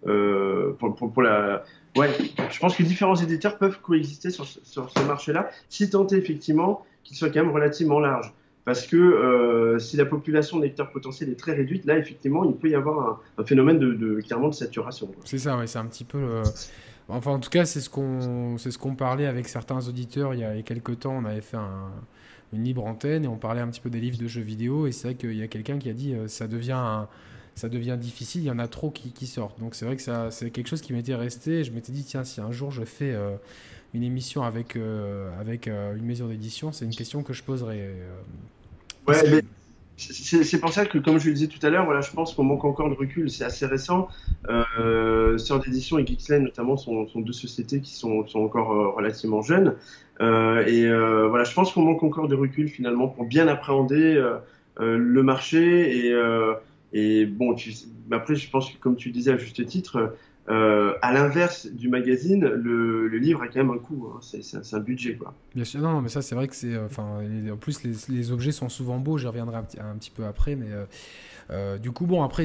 pour, la ouais je pense que différents éditeurs peuvent coexister sur, sur ce marché-là, si tant est effectivement qu'il soit quand même relativement large. Parce que euh, si la population de lecteurs potentiels est très réduite, là, effectivement, il peut y avoir un, phénomène de, clairement de saturation. C'est ça, oui, c'est un petit peu. Enfin, en tout cas, c'est ce qu'on ce qu'on parlait avec certains auditeurs il y a quelques temps. On avait fait une libre antenne et on parlait un petit peu des livres de jeux vidéo. Et c'est vrai qu'il y a quelqu'un qui a dit euh, ça devient ça devient difficile. Il y en a trop qui, sortent. Donc c'est vrai que ça c'est quelque chose qui m'était resté. Je m'étais dit tiens, si un jour je fais euh, une émission avec avec une maison d'édition, c'est une question que je poserai. Ouais, c'est pour ça que, comme je le disais tout à l'heure, voilà, je pense qu'on manque encore de recul. C'est assez récent. Euh, Sœur d'édition et Geeksland, notamment, sont, sont, deux sociétés qui sont, sont encore euh, relativement jeunes. Euh, et euh, voilà, je pense qu'on manque encore de recul finalement pour bien appréhender euh, le marché. Et, et bon, tu, après, je pense que, comme tu disais à juste titre, euh, à l'inverse du magazine, le, livre a quand même un coût. Hein. C'est un budget, quoi. Bien sûr, non, mais ça, c'est vrai que c'est. Euh, enfin, en plus, les, objets sont souvent beaux. J'y reviendrai un, petit peu après, mais euh, du coup, bon, après,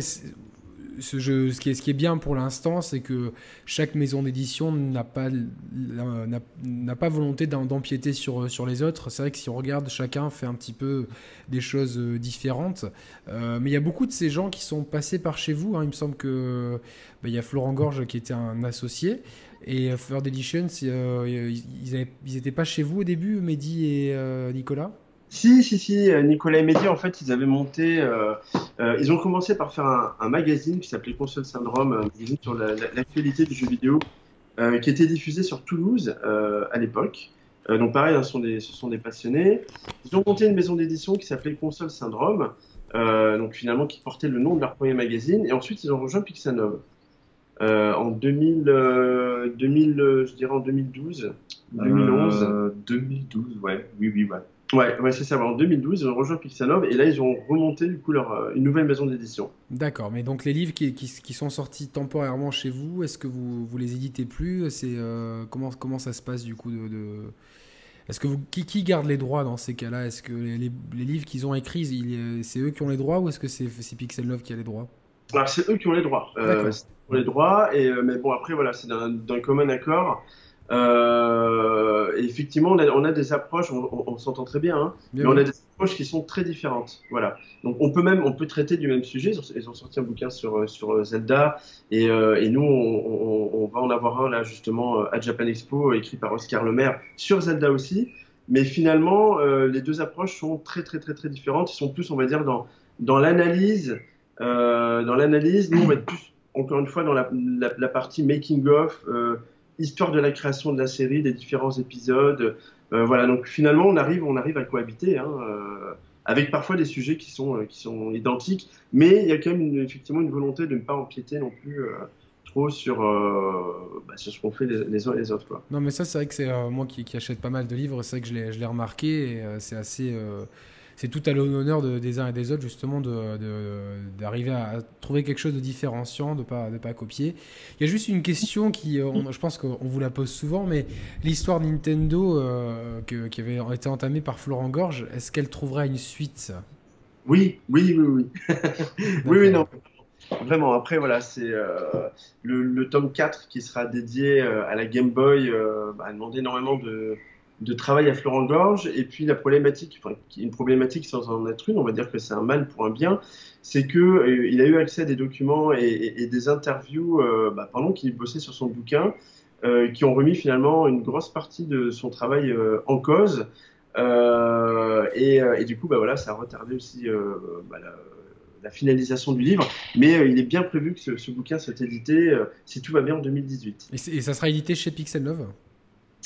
ce, qui est, bien pour l'instant, c'est que chaque maison d'édition n'a pas, volonté d'empiéter sur, les autres. C'est vrai que si on regarde, chacun fait un petit peu des choses euh, différentes. Euh, mais il y a beaucoup de ces gens qui sont passés par chez vous. Hein. Il me semble que bah, y a Florent Gorge qui était un associé. Et Third Edition, euh, ils n'étaient pas chez vous au début, Mehdi et Nicolas? Si, si, si, euh, Nicolas et Mehdi, en fait, ils avaient monté, euh, euh, ils ont commencé par faire un, magazine qui s'appelait Console Syndrome, un magazine sur l'actualité du jeu vidéo, qui était diffusé sur Toulouse à l'époque. donc pareil, hein, ce, sont des, ce sont des passionnés. Ils ont monté une maison d'édition qui s'appelait Console Syndrome, donc finalement qui portait le nom de leur premier magazine, et ensuite ils ont rejoint Pixanov. en 2000, 2000, je dirais en 2012, 2011. 2012, ouais, oui, oui, ouais. Ouais, ouais c'est ça. En 2012, ils ont rejoint Pixanov et là, ils ont remonté du coup leur, euh, une nouvelle maison d'édition. D'accord, mais donc les livres qui, qui, sont sortis temporairement chez vous, est-ce que vous, vous les éditez plus? C'est euh, comment, comment ça se passe du coup de, Est-ce que vous, qui, qui, garde les droits dans ces cas-là? Est-ce que les, les, livres qu'ils ont écrits, c'est eux qui ont les droits ou est-ce que c'est Pixel Love qui a les droits? Alors c'est eux qui ont les droits. Euh, les droits et mais bon après voilà, c'est d'un commun accord. Euh, effectivement, on a, on a, des approches, on, s'entend très bien, hein, mais on a des approches qui sont très différentes. Voilà. Donc, on peut même, on peut traiter du même sujet. Ils ont sorti un bouquin sur sur Zelda, et, euh, et nous, on, va en avoir un là justement à Japan Expo, écrit par Oscar Lemaire sur Zelda aussi. Mais finalement, euh, les deux approches sont très très très très différentes. Ils sont plus, on va dire, dans dans l'analyse. Euh, dans l'analyse, nous, on va être plus, encore une fois, dans la, la, la partie making of. Euh, histoire de la création de la série, des différents épisodes. Euh, voilà, donc finalement, on arrive, on arrive à cohabiter, hein, euh, avec parfois des sujets qui sont, euh, qui sont identiques, mais il y a quand même effectivement une volonté de ne pas empiéter non plus trop sur, bah, sur ce qu'ont fait les, uns et les autres. Non, mais ça, c'est vrai que c'est moi qui, qui, achète pas mal de livres, c'est vrai que je l'ai remarqué et c'est assez c'est tout à l'honneur des uns et des autres, justement, d'arriver de, à trouver quelque chose de différenciant, de ne pas, de pas copier. Il y a juste une question qui, euh, je pense qu'on vous la pose souvent, mais l'histoire Nintendo euh, qui avait été entamée par Florent Gorge, est-ce qu'elle trouverait une suite? Oui, oui, oui, oui. oui, oui, non. Vraiment, après, voilà, c'est euh, le, tome 4 qui sera dédié à la Game Boy, bah, a demandé énormément de de travail à Florent Gorge. Et puis la problématique, enfin, une problématique sans en être une, on va dire que c'est un mal pour un bien, c'est que euh, il a eu accès à des documents et, des interviews euh, bah, pendant qu'il bossait sur son bouquin, euh, qui ont remis finalement une grosse partie de son travail en cause. Et, du coup, bah, voilà, ça a retardé aussi bah, la, finalisation du livre, mais il est bien prévu que ce, bouquin soit édité, si tout va bien, en 2018. Et, ça sera édité chez Pixel Love?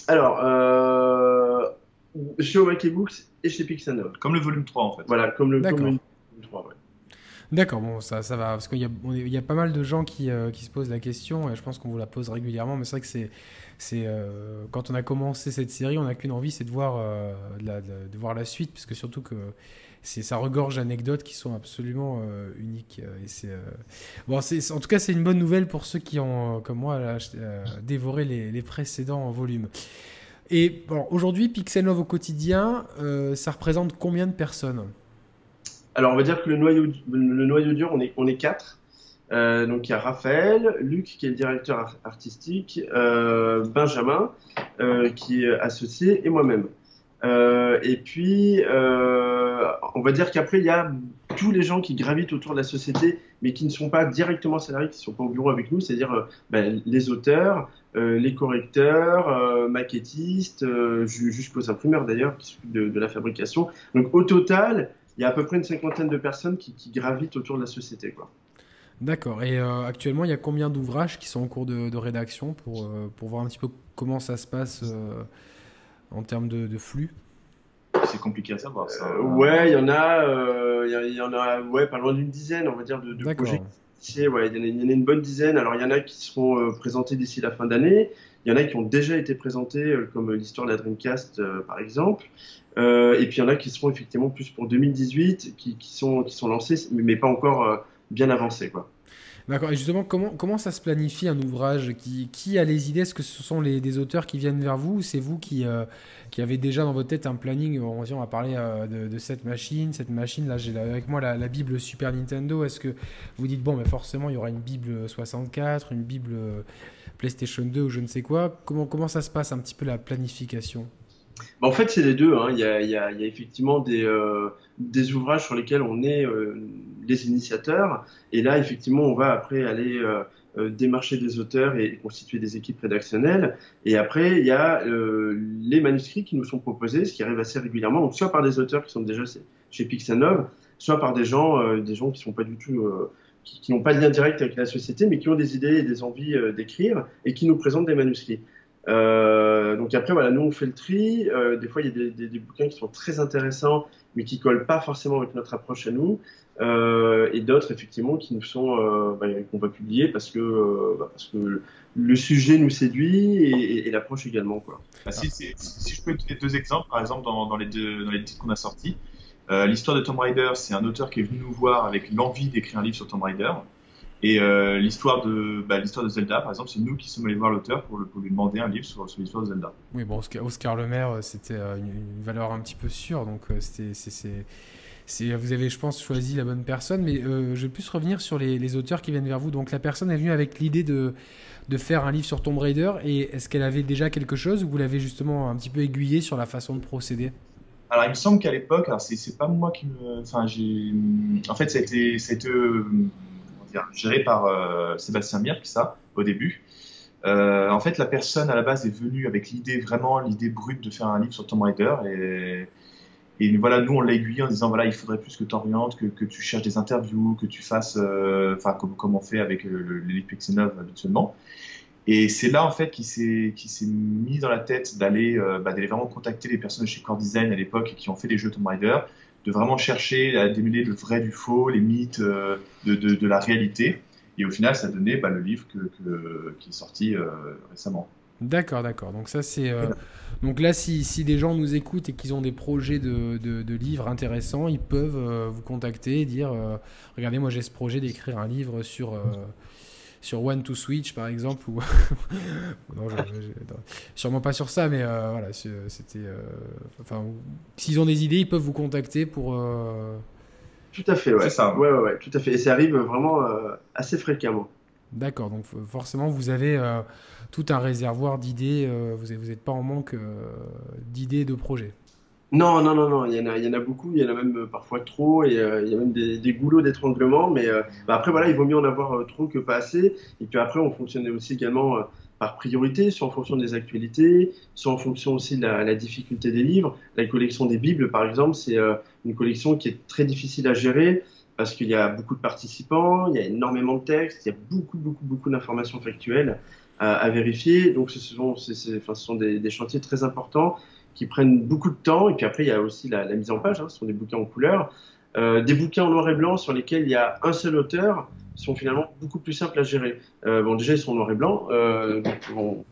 Alors, euh, chez Omake Books et chez Pixel Comme le volume 3 en fait. Voilà, comme le, volume 3, ouais. D'accord, bon, ça, ça va, parce qu'il y, y, a pas mal de gens qui, euh, qui, se posent la question, et je pense qu'on vous la pose régulièrement, mais c'est vrai que c'est, c'est euh, quand on a commencé cette série, on n'a qu'une envie, c'est de voir, euh, de, voir la suite, puisque surtout que c'est, ça regorge d'anecdotes qui sont absolument uniques. et c'est, bon, c'est, en tout cas, c'est une bonne nouvelle pour ceux qui ont, comme moi, dévoré les, les, précédents volumes. Et aujourd'hui, Pixel Love au quotidien, ça représente combien de personnes? Alors, on va dire que le noyau, dur, on est, quatre. Euh, donc, il y a Raphaël, Luc, qui est le directeur artistique, euh, Benjamin, euh, qui est associé, et moi-même. et puis, on va dire qu'après, il y a tous les gens qui gravitent autour de la société, mais qui ne sont pas directement salariés, qui ne sont pas au bureau avec nous, c'est-à-dire ben, les auteurs, les correcteurs, maquettistes, jusqu'aux imprimeurs d'ailleurs, qui s'occupent de, de, la fabrication. Donc au total, il y a à peu près une cinquantaine de personnes qui, gravitent autour de la société. Quoi. D'accord. Et euh, actuellement, il y a combien d'ouvrages qui sont en cours de, rédaction pour, euh, pour voir un petit peu comment ça se passe euh, en termes de, flux? C'est compliqué à savoir ça. ouais, il y en a, il y, en a, ouais, pas loin d'une dizaine, on va dire, de, de projets. Il y, en a une bonne dizaine. Alors, il y en a qui seront présentés d'ici la fin d'année. Il y en a qui ont déjà été présentés, comme l'histoire de la Dreamcast, par exemple. Euh, et puis il y en a qui seront effectivement plus pour 2018, qui, sont, qui sont lancés, mais pas encore euh, bien avancés. Quoi. D'accord. Et justement, comment, comment ça se planifie un ouvrage qui, qui a les idées? Est-ce que ce sont les, des auteurs qui viennent vers vous ou c'est vous qui, euh, qui avez déjà dans votre tête un planning? On va parler de, cette machine, cette machine. Là, j'ai avec moi la, Bible Super Nintendo. Est-ce que vous dites, bon, mais forcément, il y aura une Bible 64, une Bible PlayStation 2 ou je ne sais quoi Comment, comment ça se passe un petit peu la planification? Bah, en fait, c'est les deux. Hein. Il, y a, y effectivement des, euh, des ouvrages sur lesquels on est euh, les initiateurs. Et là, effectivement, on va après aller euh, euh démarcher des auteurs et, constituer des équipes rédactionnelles. Et après, il y a euh, les manuscrits qui nous sont proposés, ce qui arrive assez régulièrement. Donc, soit par des auteurs qui sont déjà chez Pixanov, soit par des gens, des gens qui sont pas du tout qui, qui n'ont pas de lien direct avec la société, mais qui ont des idées et des envies d'écrire et qui nous présentent des manuscrits. Euh, donc après, voilà, nous on fait le tri. Euh, des fois, il y a des, bouquins qui sont très intéressants, mais qui collent pas forcément avec notre approche à nous. Euh, et d'autres, effectivement, qui nous sont, bah, qu'on va publier parce que, bah, parce que le sujet nous séduit et, l'approche également. Bah, si, je peux donner deux exemples, par exemple, dans, dans les, deux, dans les titres qu'on a sortis. L'histoire de Tomb Raider, c'est un auteur qui est venu nous voir avec l'envie d'écrire un livre sur Tomb Raider. Et euh, l'histoire de bah, l'histoire de Zelda, par exemple, c'est nous qui sommes allés voir l'auteur pour, pour, lui demander un livre sur, sur l'histoire de Zelda. Oui, bon, Oscar, Oscar Lemaire, euh, c'était euh, une, valeur un petit peu sûre, donc c'était c'est vous avez, je pense, choisi la bonne personne, mais je vais plus revenir sur les, les, auteurs qui viennent vers vous. Donc la personne est venue avec l'idée de, de faire un livre sur Tomb Raider, et est-ce qu'elle avait déjà quelque chose, ou vous l'avez justement un petit peu aiguillé sur la façon de procéder? Alors, il me semble qu'à l'époque, alors c'est pas moi qui me. Enfin, j'ai. En fait, ça a été, ça a été géré par euh, Sébastien Mirk, ça, au début. Euh, en fait, la personne à la base est venue avec l'idée, vraiment l'idée brute de faire un livre sur Tomb Raider. Et, et voilà, nous, on l'a aiguillé en disant voilà, il faudrait plus que tu orientes, que, tu cherches des interviews, que tu fasses, euh, enfin, comme, comme, on fait avec les livres Pixel habituellement. Et c'est là, en fait, qu'il s'est, s'est mis dans la tête d'aller, bah, d'aller vraiment contacter les personnes de chez Core Design à l'époque qui ont fait des jeux Tomb Raider de vraiment chercher à démêler le vrai du faux, les mythes euh, de, de, la réalité. Et au final, ça donnait bah, le livre qui est sorti récemment. D'accord, d'accord. Donc ça c'est donc là si, si, des gens nous écoutent et qu'ils ont des projets de, de, livres intéressants, ils peuvent vous contacter et dire regardez moi j'ai ce projet d'écrire un livre sur sur One to Switch par exemple ou non, sûrement pas sur ça mais euh, voilà c'était euh, enfin s'ils ont des idées ils peuvent vous contacter pour euh, tout à fait ouais. ça. Ouais, ouais, ouais, tout à fait. Et ça arrive vraiment assez fréquemment. D'accord donc forcément vous avez tout un réservoir d'idées vous n'êtes pas en manque d'idées de projets non, non, non, non, il y, en a, il y en a beaucoup, il y en a même euh, parfois trop, et euh, il y a même des, des goulots d'étranglement, mais euh, bah, après, voilà, il vaut mieux en avoir trop que pas assez. Et puis après, on fonctionnait aussi également par priorité, soit en fonction des actualités, soit en fonction aussi de la, la difficulté des livres. La collection des Bibles, par exemple, c'est une collection qui est très difficile à gérer parce qu'il y a beaucoup de participants, il y a énormément de textes, il y a beaucoup, beaucoup, beaucoup d'informations factuelles à, à, vérifier. Donc, ce sont, enfin, ce sont des chantiers très importants qui prennent beaucoup de temps. Et puis après, il y a aussi la, mise en page. Hein, ce sont des bouquins en couleur. Euh, des bouquins en noir et blanc sur lesquels il y a un seul auteur sont finalement beaucoup plus simples à gérer. Euh, bon, déjà, ils sont en noir et blanc. Euh, on,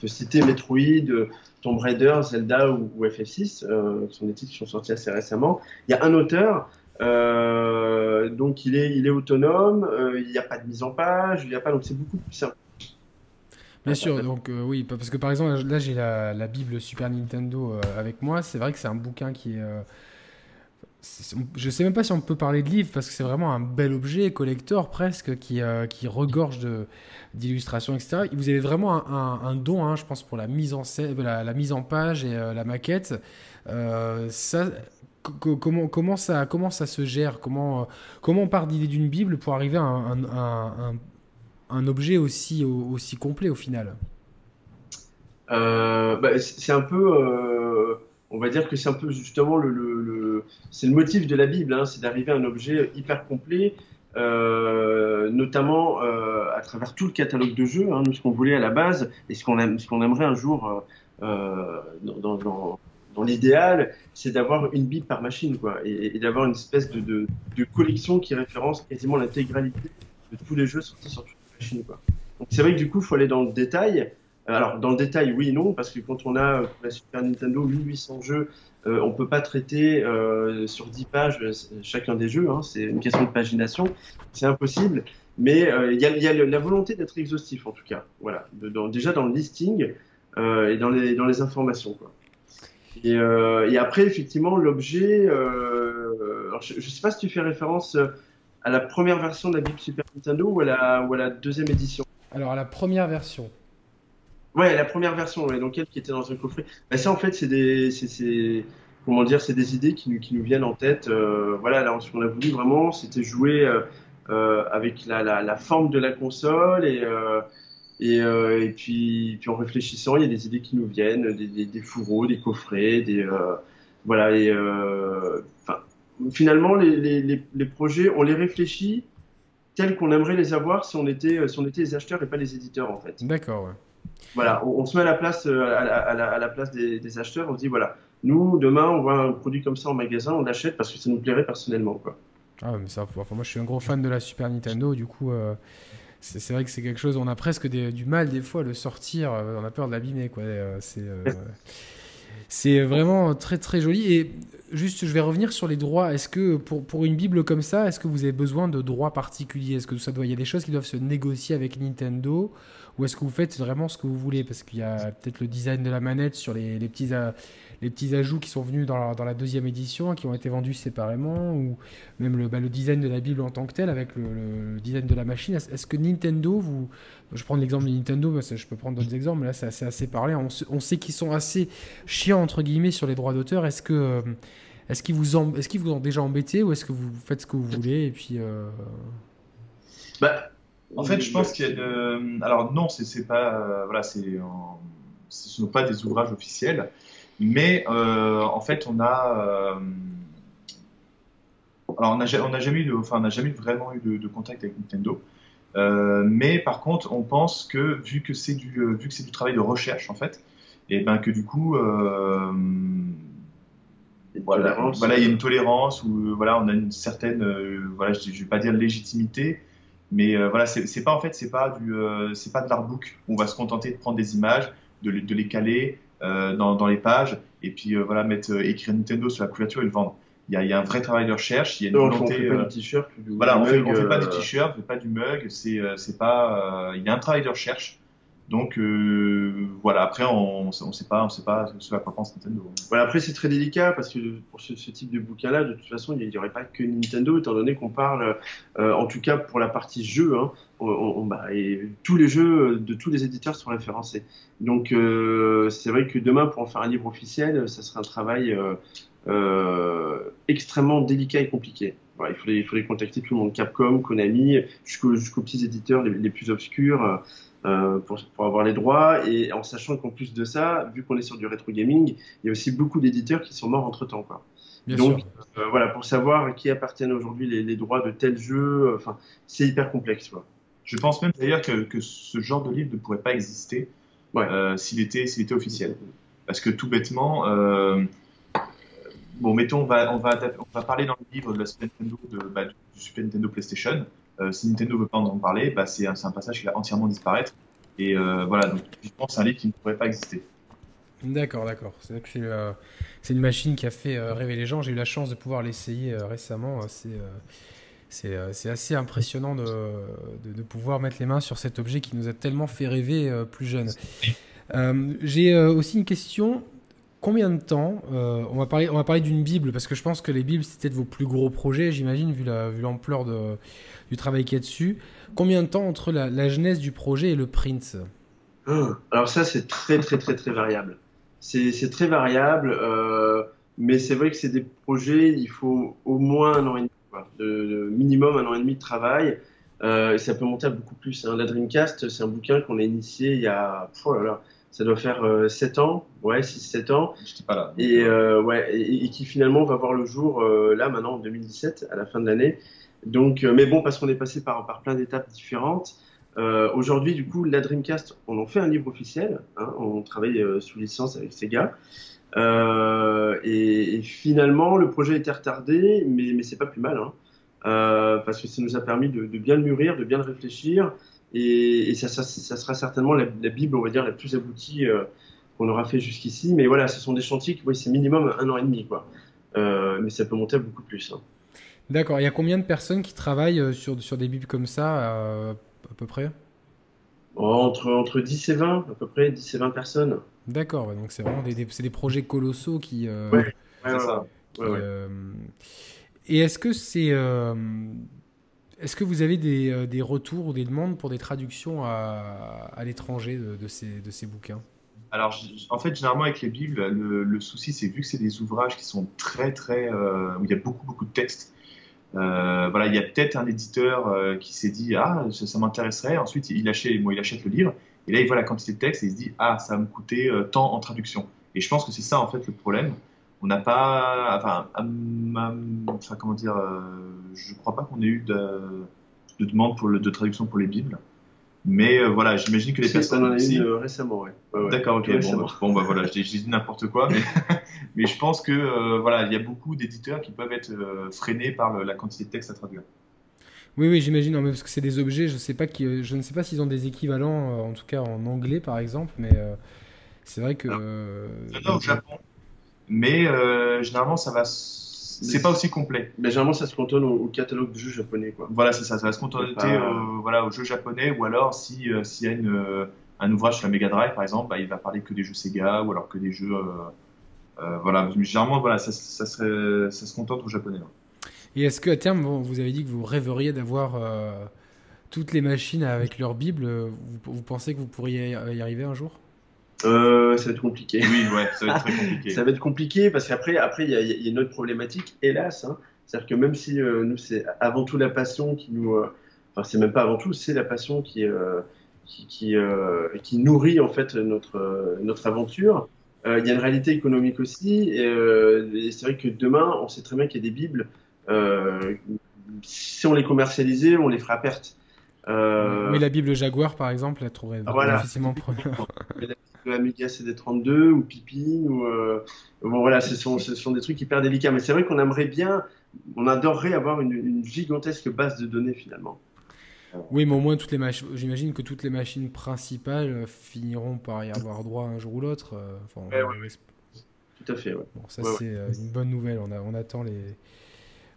peut citer Metroid, Tomb Raider, Zelda ou, FF6, euh, qui sont des titres qui sont sortis assez récemment. Il y a un auteur, donc il est, il est autonome, il n'y a pas de mise en page, il n'y a pas, donc c'est beaucoup plus simple. Bien sûr, donc euh, oui, parce que par exemple, là j'ai la, Bible Super Nintendo euh, avec moi. C'est vrai que c'est un bouquin qui est. Euh, je sais même pas si on peut parler de livre parce que c'est vraiment un bel objet collector presque qui, qui regorge d'illustrations, etc. Vous avez vraiment un, don, hein, je pense, pour la mise en, la, la mise en page et la maquette. ça, comment, comment, ça, comment ça se gère? Comment, comment on part d'idée d'une Bible pour arriver à un, un objet aussi, aussi complet au final. Euh, bah, C'est un peu, euh, on va dire que c'est un peu justement le, le, c'est le motif de la Bible, hein, c'est d'arriver à un objet hyper complet, euh, notamment à travers tout le catalogue de jeux, hein, ce qu'on voulait à la base et ce qu'on aimerait un jour dans, dans, dans l'idéal, c'est d'avoir une Bible par machine, quoi, et, d'avoir une espèce de, de, de, collection qui référence quasiment l'intégralité de tous les jeux sortis sur donc c'est vrai que du coup, il faut aller dans le détail. Euh, alors, dans le détail, oui et non, parce que quand on a pour la Super Nintendo 1800 jeux, euh, on peut pas traiter euh, sur 10 pages euh, chacun des jeux. Hein, c'est une question de pagination, c'est impossible. Mais il y, a, la volonté d'être exhaustif, en tout cas. Voilà, déjà dans le listing et dans les, informations. Et après, effectivement, l'objet. je ne sais pas si tu fais référence à la première version de la Bible Super Nintendo ou à la, ou à la deuxième édition Alors à la première version. Ouais, la première version, ouais, donc elle qui était dans un coffret. Bah, ça en fait c'est des, comment dire, c'est des idées qui nous, qui nous viennent en tête. Euh, voilà, là ce qu'on a voulu vraiment, c'était jouer euh, euh, avec la, la, la, forme de la console et et, et, puis, puis en réfléchissant, il y a des idées qui nous viennent, des, des, des fourreaux, des coffrets, des voilà et enfin finalement, les, les, les, projets, on les réfléchit tels qu'on aimerait les avoir si on était, si on était les acheteurs et pas les éditeurs, en fait. D'accord, ouais. Voilà, on, se met à la place, euh, à la, à la, place des, acheteurs, on se dit, voilà, nous, demain, on voit un produit comme ça en magasin, on l'achète parce que ça nous plairait personnellement, quoi. Ah, mais ça, enfin, moi, je suis un gros fan de la Super Nintendo, du coup... Euh, c'est vrai que c'est quelque chose, on a presque du mal des fois à le sortir, euh, on a peur de l'abîmer, quoi. C'est... C'est vraiment très très joli. Et juste, je vais revenir sur les droits. Est-ce que pour, une Bible comme ça, est-ce que vous avez besoin de droits particuliers? Est-ce que ça doit, il y a des choses qui doivent se négocier avec Nintendo? Ou est-ce que vous faites vraiment ce que vous voulez? Parce qu'il y a peut-être le design de la manette sur les, petits, les petits ajouts qui sont venus dans la, deuxième édition, qui ont été vendus séparément, ou même le, bah, le design de la Bible en tant que tel avec le, design de la machine. Est-ce que Nintendo, vous, je prends l'exemple de Nintendo, je peux prendre d'autres exemples, mais là c'est assez, parlé. On, sait qu'ils sont assez chiants entre guillemets sur les droits d'auteur. Est-ce que euh, est-ce qu'ils vous, est qu'ils vous ont déjà embêté ou est-ce que vous faites ce que vous voulez et puis euh... bah, en fait, je pense qu'il y a de... Alors non, c'est pas... Euh, voilà, c'est... Ce ne sont pas des ouvrages officiels. Mais euh, en fait, on a. Euh, alors, on n'a jamais, eu enfin, on jamais vraiment eu de, contact avec Nintendo. Euh, mais par contre, on pense que vu que c'est du, vu que c'est du travail de recherche en fait, et ben que du coup, voilà, voilà, il y a une tolérance ou voilà, on a une certaine, voilà, je, ne vais pas dire légitimité, Mais voilà, c'est pas en fait, c'est pas du, c'est pas de l'artbook. On va se contenter de prendre des images, de, de les caler dans, dans, les pages, et puis voilà, mettre écrire Nintendo sur la couverture et le vendre. Il y, a, il y, a, un vrai travail de recherche. Il y a une volonté. On fait pas du t-shirt. Voilà, on, fait, fait pas du t-shirt, on fait pas du mug. C'est, c'est pas. il y a un travail de recherche. Donc euh, voilà, après on ne sait pas, on sait pas ce à quoi pense Nintendo. Voilà, après c'est très délicat parce que pour ce, type de bouquin-là, de toute façon, il n'y aurait pas que Nintendo, étant donné qu'on parle, euh, en tout cas pour la partie jeu, hein, bah, et tous les jeux de tous les éditeurs sont référencés. Donc euh, c'est vrai que demain, pour en faire un livre officiel, ça serait un travail extrêmement délicat et compliqué. il, faudrait, il contacter tout le monde, Capcom, Konami, jusqu'aux petits éditeurs les plus obscurs. Euh, pour, pour, avoir les droits. Et en sachant qu'en plus de ça, vu qu'on est sur du rétro gaming, il y a aussi beaucoup d'éditeurs qui sont morts entre temps. Quoi. Donc euh, voilà, pour savoir à qui appartiennent aujourd'hui les, les, droits de tel jeu, euh, enfin, c'est hyper complexe. Quoi. Je pense même d'ailleurs que, que, ce genre de livre ne pourrait pas exister ouais. euh, s'il était, officiel. Parce que tout bêtement, euh, bon, mettons, on va, on, va, on va parler dans le livre de la Super Nintendo, de, bah, du Super Nintendo PlayStation. Euh, si Nintendo veut pas en parler, bah, c'est un, passage qui va entièrement disparaître. Et euh, voilà, donc je pense c'est un livre qui ne pourrait pas exister. D'accord, d'accord. C'est vrai que c'est euh, une machine qui a fait rêver les gens. J'ai eu la chance de pouvoir l'essayer récemment. C'est assez impressionnant de, de, pouvoir mettre les mains sur cet objet qui nous a tellement fait rêver plus jeunes. J'ai aussi une question combien de temps on va parler, parler d'une Bible parce que je pense que les Bibles c'était de vos plus gros projets, j'imagine, vu l'ampleur de, du travail qu'il y a dessus. Combien de temps entre la, genèse du projet et le print? Ah, Alors ça, c'est très très très très variable. C'est très variable, euh, mais c'est vrai que c'est des projets, il faut au moins un an et demi, De, minimum un an et demi de travail. Euh, et ça peut monter à beaucoup plus. Hein. La Dreamcast, c'est un bouquin qu'on a initié il y a, oh ça doit faire 7 euh, ans, ouais, 6-7 ans. J'étais pas là. Et, ouais, et, et, qui finalement va voir le jour là maintenant en 2017, à la fin de l'année. Donc, euh, mais bon, parce qu'on est passé par, par plein d'étapes différentes. Euh, Aujourd'hui, du coup, la Dreamcast, on en fait un livre officiel. Hein, on travaille euh, sous licence avec Sega. Euh, et, et, finalement, le projet été retardé, mais, mais c'est pas plus mal. Hein, euh, parce que ça nous a permis de, de, bien le mûrir, de bien le réfléchir. Et, et ça, ça, ça, sera certainement la, la, Bible, on va dire, la plus aboutie euh, qu'on aura fait jusqu'ici. Mais voilà, ce sont des chantiers qui, oui, c'est minimum un an et demi. Quoi. mais ça peut monter à beaucoup plus. Hein. D'accord. Il y a combien de personnes qui travaillent euh, sur, sur des bibles comme ça, euh, à peu près? Entre, entre 10 et 20, à peu près, 10 et 20 personnes. D'accord, donc c'est vraiment des, des, projets colossaux qui. Euh, ouais, ça. et est-ce que c'est. Est-ce que vous avez des, des, retours ou des demandes pour des traductions à, à l'étranger de, ces, de ces bouquins? Alors, en fait, généralement avec les Bibles, le, souci, c'est vu que c'est des ouvrages qui sont très, très, où il y a beaucoup, beaucoup de textes. Euh, voilà, il y a peut-être un éditeur euh, qui s'est dit ah ça, m'intéresserait. Ensuite, il achète, il achète le livre et là il voit la quantité de texte et il se dit ah ça va me coûter euh, tant en traduction. Et je pense que c'est ça en fait le problème. On n'a pas, enfin, enfin, comment dire, je crois pas qu'on ait eu de, de demande pour le, de traduction pour les bibles. Mais euh, voilà, j'imagine que les personnes. On en a eu euh, récemment, ouais. D'accord, ok. Bon, bon, bah voilà, j'ai dit n'importe quoi, mais, mais je pense que euh, voilà, il y a beaucoup d'éditeurs qui peuvent être freinés par la quantité de texte à traduire. Oui, oui, j'imagine, parce que c'est des objets, je, sais pas qui, je ne sais pas s'ils ont des équivalents, en tout cas en anglais par exemple, mais c'est vrai que. Non, au Japon. Mais généralement, ça va c'est pas aussi complet. Mais généralement, ça se cantonne au, catalogue de jeux japonais, quoi. Voilà, c'est ça. Ça va se cantonner euh, voilà, aux jeux japonais, ou alors si euh, s'il y a une, euh, un ouvrage sur la Mega Drive, par exemple, bah, il va parler que des jeux Sega, ou alors que des jeux, voilà. Généralement, voilà, ça, ça, serait, ça se contente au japonais. Et est-ce que à terme, vous avez dit que vous rêveriez d'avoir toutes les machines avec leur bible vous pensez que vous pourriez y arriver un jour? Euh, ça va être compliqué. Oui, ouais, ça va être très compliqué. ça va être compliqué parce qu'après, après, il y, y, a une autre problématique, hélas. Hein. C'est-à-dire que même si euh, nous, c'est avant tout la passion qui nous. Euh, enfin, c'est même pas avant tout, c'est la passion qui, euh, qui, qui, qui, nourrit en fait notre, notre aventure. Il y a une réalité économique aussi. Et, et c'est vrai que demain, on sait très bien qu'il y a des Bibles. si on les commercialisait, on les fera à perte. Euh... Oui, la Bible Jaguar, par exemple, elle trouverait voilà. difficilement Amiga CD32 ou Pippin ou euh, bon voilà ce sont, ce sont des trucs hyper délicats mais c'est vrai qu'on aimerait bien on adorerait avoir une, gigantesque base de données finalement Oui, mais au moins toutes les machines. J'imagine que toutes les machines principales finiront par y avoir droit un jour ou l'autre. Enfin, Tout à fait. Bon, ça c'est une bonne nouvelle. On, a, on attend les.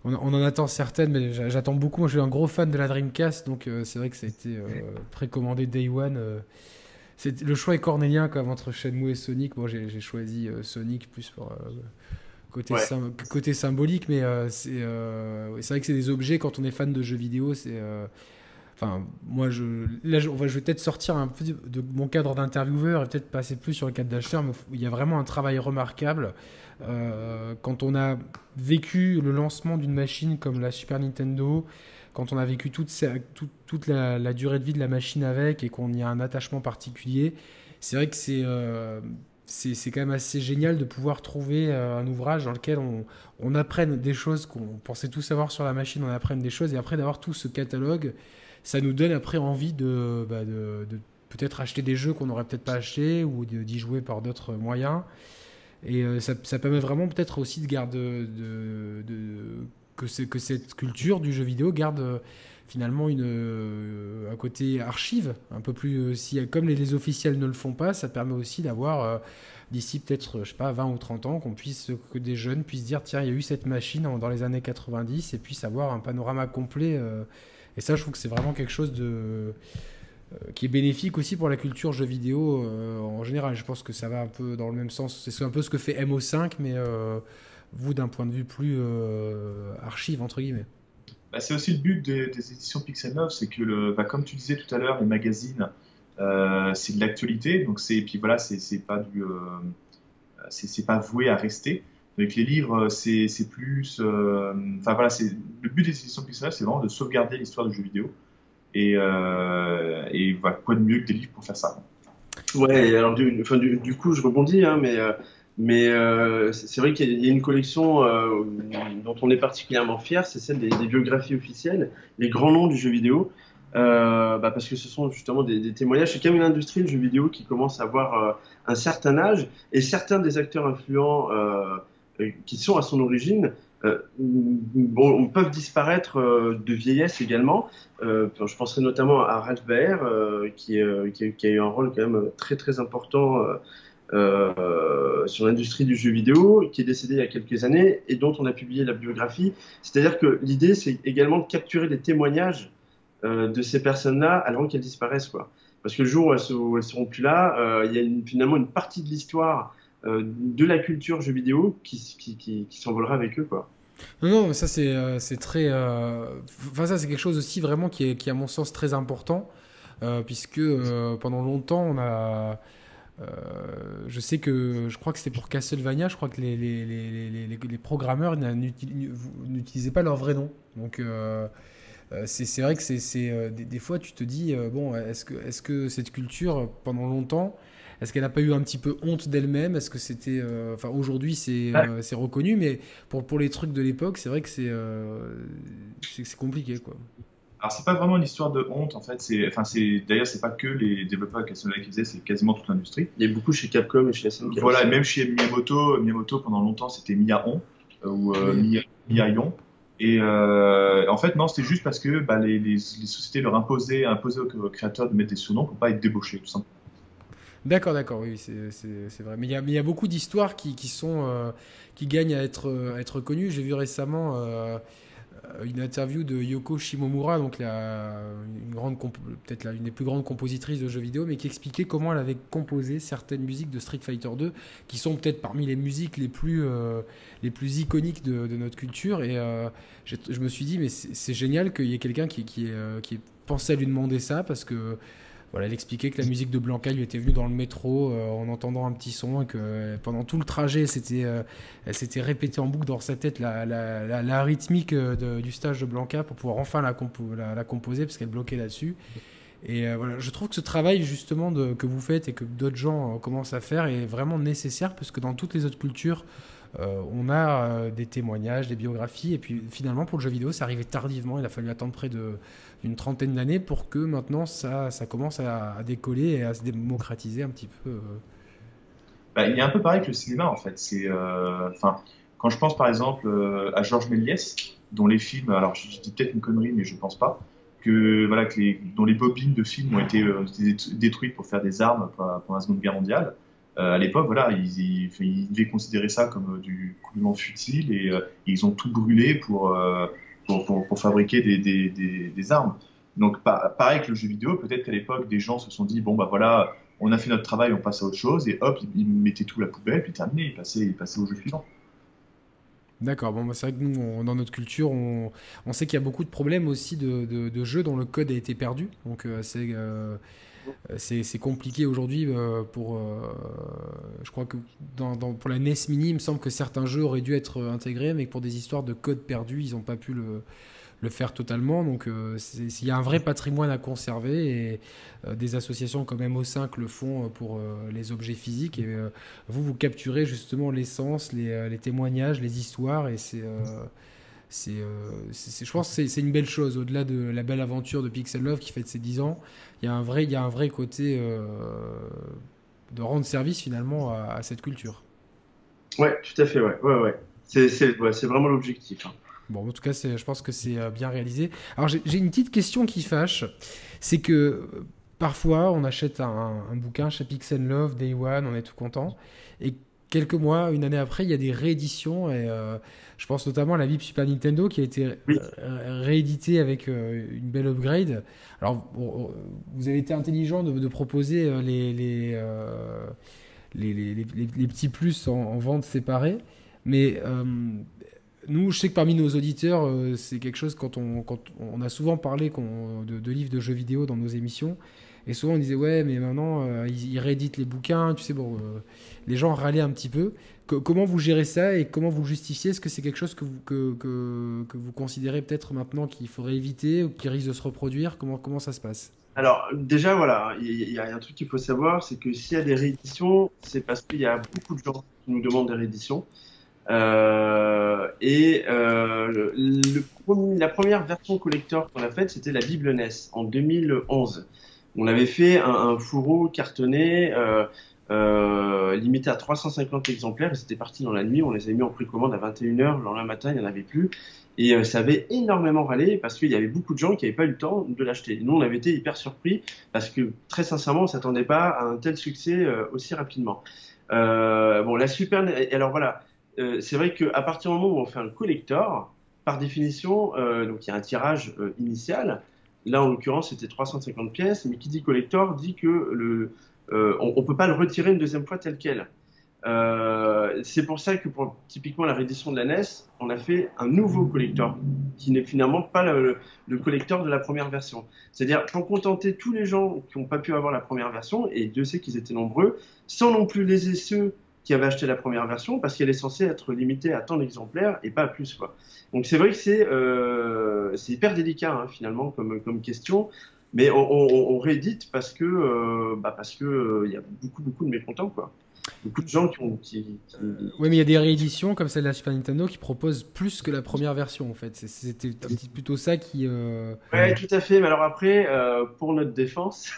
On, en attend certaines, mais j'attends beaucoup. Moi, je suis un gros fan de la Dreamcast, donc c'est vrai que ça a été précommandé Day One le choix est cornélien comme entre Shenmue et Sonic. Bon, j'ai choisi euh, Sonic plus pour euh, côté, côté symbolique, mais euh, c'est vrai que c'est des objets quand on est fan de jeux vidéo. C'est Moi, je, là, je, je vais peut-être sortir un peu de mon cadre d'intervieweur et peut-être passer plus sur le cadre d'acheteur, mais il y a vraiment un travail remarquable. quand on a vécu le lancement d'une machine comme la Super Nintendo, quand on a vécu toute, toute, la, durée de vie de la machine avec et qu'on y a un attachement particulier, c'est vrai que c'est euh, c'est quand même assez génial de pouvoir trouver euh, un ouvrage dans lequel on, on apprenne des choses qu'on pensait tout savoir sur la machine, on apprenne des choses et après d'avoir tout ce catalogue, ça nous donne après envie de, bah, de, peut-être acheter des jeux qu'on n'aurait peut-être pas achetés ou d'y jouer par d'autres moyens. Et euh, ça, permet vraiment peut-être aussi de garder de, de, que, cette culture du jeu vidéo garde euh, finalement une, euh, un côté archive, un peu plus. Si, comme les, officiels ne le font pas, ça permet aussi d'avoir d'ici peut-être, je sais pas, 20 ou 30 ans, qu'on puisse, que des jeunes puissent dire tiens, il y a eu cette machine dans les années 90 et puissent avoir un panorama complet. Et ça, je trouve que c'est vraiment quelque chose de qui est bénéfique aussi pour la culture jeu vidéo en général. Je pense que ça va un peu dans le même sens. C'est un peu ce que fait MO5, mais vous d'un point de vue plus euh, archive entre guillemets bah, C'est aussi le but des, éditions Pixel 9, c'est que le, bah, comme tu disais tout à l'heure, les magazines, euh, c'est de l'actualité, donc c'est puis voilà, c'est pas du, euh, c'est pas voué à rester. Avec les livres, c'est plus, enfin voilà, le but des éditions Pixel 9, c'est vraiment de sauvegarder l'histoire du jeu vidéo. Et, et voilà, quoi de mieux que des livres pour faire ça? Ouais, alors du, coup, je rebondis, hein, mais mais euh, c'est vrai qu'il y a une collection euh, dont on est particulièrement fier, c'est celle des, biographies officielles, les grands noms du jeu vidéo, euh, bah parce que ce sont justement des, témoignages. C'est quand même une industrie, le jeu vidéo, qui commence à avoir euh, un certain âge, et certains des acteurs influents euh, qui sont à son origine bon, peuvent disparaître de vieillesse également. je penserai notamment à Ralph Baer, qui, a eu un rôle quand même très très important euh, sur l'industrie du jeu vidéo, qui est décédé il y a quelques années et dont on a publié la biographie. C'est-à-dire que l'idée, c'est également de capturer les témoignages euh, de ces personnes-là avant qu'elles disparaissent. Quoi. Parce que le jour où elles, seront plus là, euh, il y a finalement une partie de l'histoire de la culture jeu vidéo qui, qui, s'envolera avec eux. Quoi. Non, non, ça c'est très. Enfin, ça c'est quelque chose aussi vraiment qui est, qui est à mon sens très important, puisque pendant longtemps on a euh, je sais que je crois que c'était pour Castlevania, je crois que les, les, les, les programmeurs n'utilisaient pas leur vrai nom. Donc euh, euh, c'est vrai que c'est des, des, fois tu te dis bon est-ce que est-ce que cette culture pendant longtemps est-ce qu'elle n'a pas eu un petit peu honte d'elle-même? Est-ce que c'était enfin aujourd'hui c'est c'est reconnu mais pour pour les trucs de l'époque c'est vrai que c'est c'est compliqué quoi. Alors c'est pas vraiment une histoire de honte en fait. C'est, enfin c'est d'ailleurs c'est pas que les développeurs Castlevania qui faisaient, c'est quasiment toute l'industrie. Il y a beaucoup chez Capcom et chez SNK. Voilà, et même chez Miyamoto, Miyamoto pendant longtemps c'était Miyahon euh, ou euh, Miyayon. Et euh, en fait non, c'était juste parce que bah, les, les, sociétés leur imposaient, imposaient aux créateurs de mettre des sous-noms pour pas être débauchés tout simplement. D'accord, d'accord, oui, c'est vrai. Mais il y a, beaucoup d'histoires qui, euh, gagnent à être, à être connues. J'ai vu récemment euh, euh, une interview de Yoko Shimomura, peut-être l'une des plus grandes compositrices de jeux vidéo, mais qui expliquait comment elle avait composé certaines musiques de Street Fighter 2, qui sont peut-être parmi les musiques les plus, euh, iconiques de, notre culture. Et euh, je, me suis dit, mais c'est génial qu'il y ait quelqu'un qui, qui, qui ait pensé à lui demander ça, parce que voilà, elle expliquait que la musique de Blanca lui était venue dans le métro euh, en entendant un petit son et que euh, pendant tout le trajet, c'était, euh, elle s'était répétée en boucle dans sa tête la, la, rythmique du stage de Blanca pour pouvoir enfin la, la, composer parce qu'elle bloquait là-dessus. Et voilà, je trouve que ce travail justement de, que vous faites et que d'autres gens commencent à faire est vraiment nécessaire parce que dans toutes les autres cultures, on a des témoignages, des biographies, et puis finalement pour le jeu vidéo, ça arrivait tardivement. Il a fallu attendre près de une trentaine d'années pour que maintenant ça, commence à, décoller et à se démocratiser un petit peu. Euh. Bah, il est un peu pareil que le cinéma en fait. C'est, euh, quand je pense par exemple euh, à Georges Méliès, dont les films, alors je, dis peut-être une connerie, mais je pense pas. que voilà que les, dont les bobines de films ont été, détruites pour faire des armes pendant la Seconde Guerre mondiale. À l'époque, voilà, ils, devaient considérer ça comme du complètement futile et ils ont tout brûlé pour, fabriquer des, armes. Donc, pareil que le jeu vidéo, peut-être qu'à l'époque, des gens se sont dit bon, bah voilà, on a fait notre travail, on passe à autre chose, et hop, ils, mettaient tout à la poubelle, puis terminé, ils passaient, au jeu suivant. D'accord, bon, bah, c'est vrai que nous, dans notre culture, on, sait qu'il y a beaucoup de problèmes aussi de, jeux dont le code a été perdu. Donc, euh, euh, c'est c'est compliqué aujourd'hui euh, pour. je crois que pour la NES Mini, il me semble que certains jeux auraient dû être intégrés, mais pour des histoires de code perdu, ils n'ont pas pu le, faire totalement. Donc euh, il y a un vrai patrimoine à conserver et euh, des associations comme MO5 le font euh, pour les objets physiques. Et vous, vous capturez justement l'essence, les, témoignages, les histoires et c'est... je pense c'est une belle chose. Au-delà de la belle aventure de Pixel Love qui fête ses 10 ans, il y a un vrai, il y a un vrai côté de rendre service finalement à, cette culture. Ouais, tout à fait, ouais. ouais, ouais. C'est vraiment l'objectif. Hein. Bon, en tout cas, je pense que c'est euh, bien réalisé. Alors, j'ai une petite question qui fâche. C'est que euh, parfois, on achète un, bouquin chez Pixel Love, Day One, on est tout content. Et quelques mois, une année après, il y a des rééditions. Et euh, je pense notamment à la Bible Super Nintendo qui a été rééditée avec une belle upgrade. Alors, vous avez été intelligent de, proposer les, les, les, les, petits plus en, vente séparée. Mais nous, je sais que parmi nos auditeurs, euh, c'est quelque chose quand on, quand on a souvent parlé de, de, livres de jeux vidéo dans nos émissions. Et souvent on disait ouais mais maintenant euh, ils, rééditent les bouquins, tu sais bon, euh, les gens râlaient un petit peu. comment vous gérez ça et comment vous justifiez? Est-ce que c'est quelque chose que vous, que, que, vous considérez peut-être maintenant qu'il faudrait éviter ou qui risque de se reproduire? Comment, comment ça se passe? Alors déjà voilà, il y, a un truc qu'il faut savoir, c'est que s'il y a des rééditions, c'est parce qu'il y a beaucoup de gens qui nous demandent des rééditions. Euh, et la première version collector qu'on a faite, c'était la Bible NES en 2011. On avait fait un, un fourreau cartonné euh, euh, limité à 350 exemplaires. C'était parti dans la nuit. On les a mis en précommande à 21h. Le lendemain matin, il n'y en avait plus. Et euh, ça avait énormément râlé parce qu'il y avait beaucoup de gens qui n'avaient pas eu le temps de l'acheter. Nous, on avait été hyper surpris parce que très sincèrement, on s'attendait pas à un tel succès aussi rapidement. bon, la Super. Alors voilà euh, c'est vrai qu'à partir du moment où on fait un collector, par définition, euh, donc il y a un tirage euh, initial. Là, en l'occurrence, c'était 350 pièces, mais qui dit collector dit que le, on ne peut pas le retirer une deuxième fois tel quel. c'est pour ça que pour typiquement la réédition de la NES, on a fait un nouveau collector qui n'est finalement pas le, le, collector de la première version. C'est-à-dire pour contenter tous les gens qui n'ont pas pu avoir la première version, et Dieu sait qu'ils étaient nombreux, sans non plus léser ceux qui avait acheté la première version parce qu'elle est censée être limitée à tant d'exemplaires et pas à plus. Quoi. Donc c'est vrai que c'est euh, hyper délicat hein, finalement comme, comme question, mais on, on, réédite parce que euh, bah parce que il euh, y a beaucoup beaucoup de mécontents quoi. Beaucoup de gens qui ont. Qui, Oui, mais il y a des rééditions comme celle de la Super Nintendo qui proposent plus que la première version en fait. C'était plutôt ça qui. Euh... Ouais, tout à fait. Mais alors après, pour notre défense.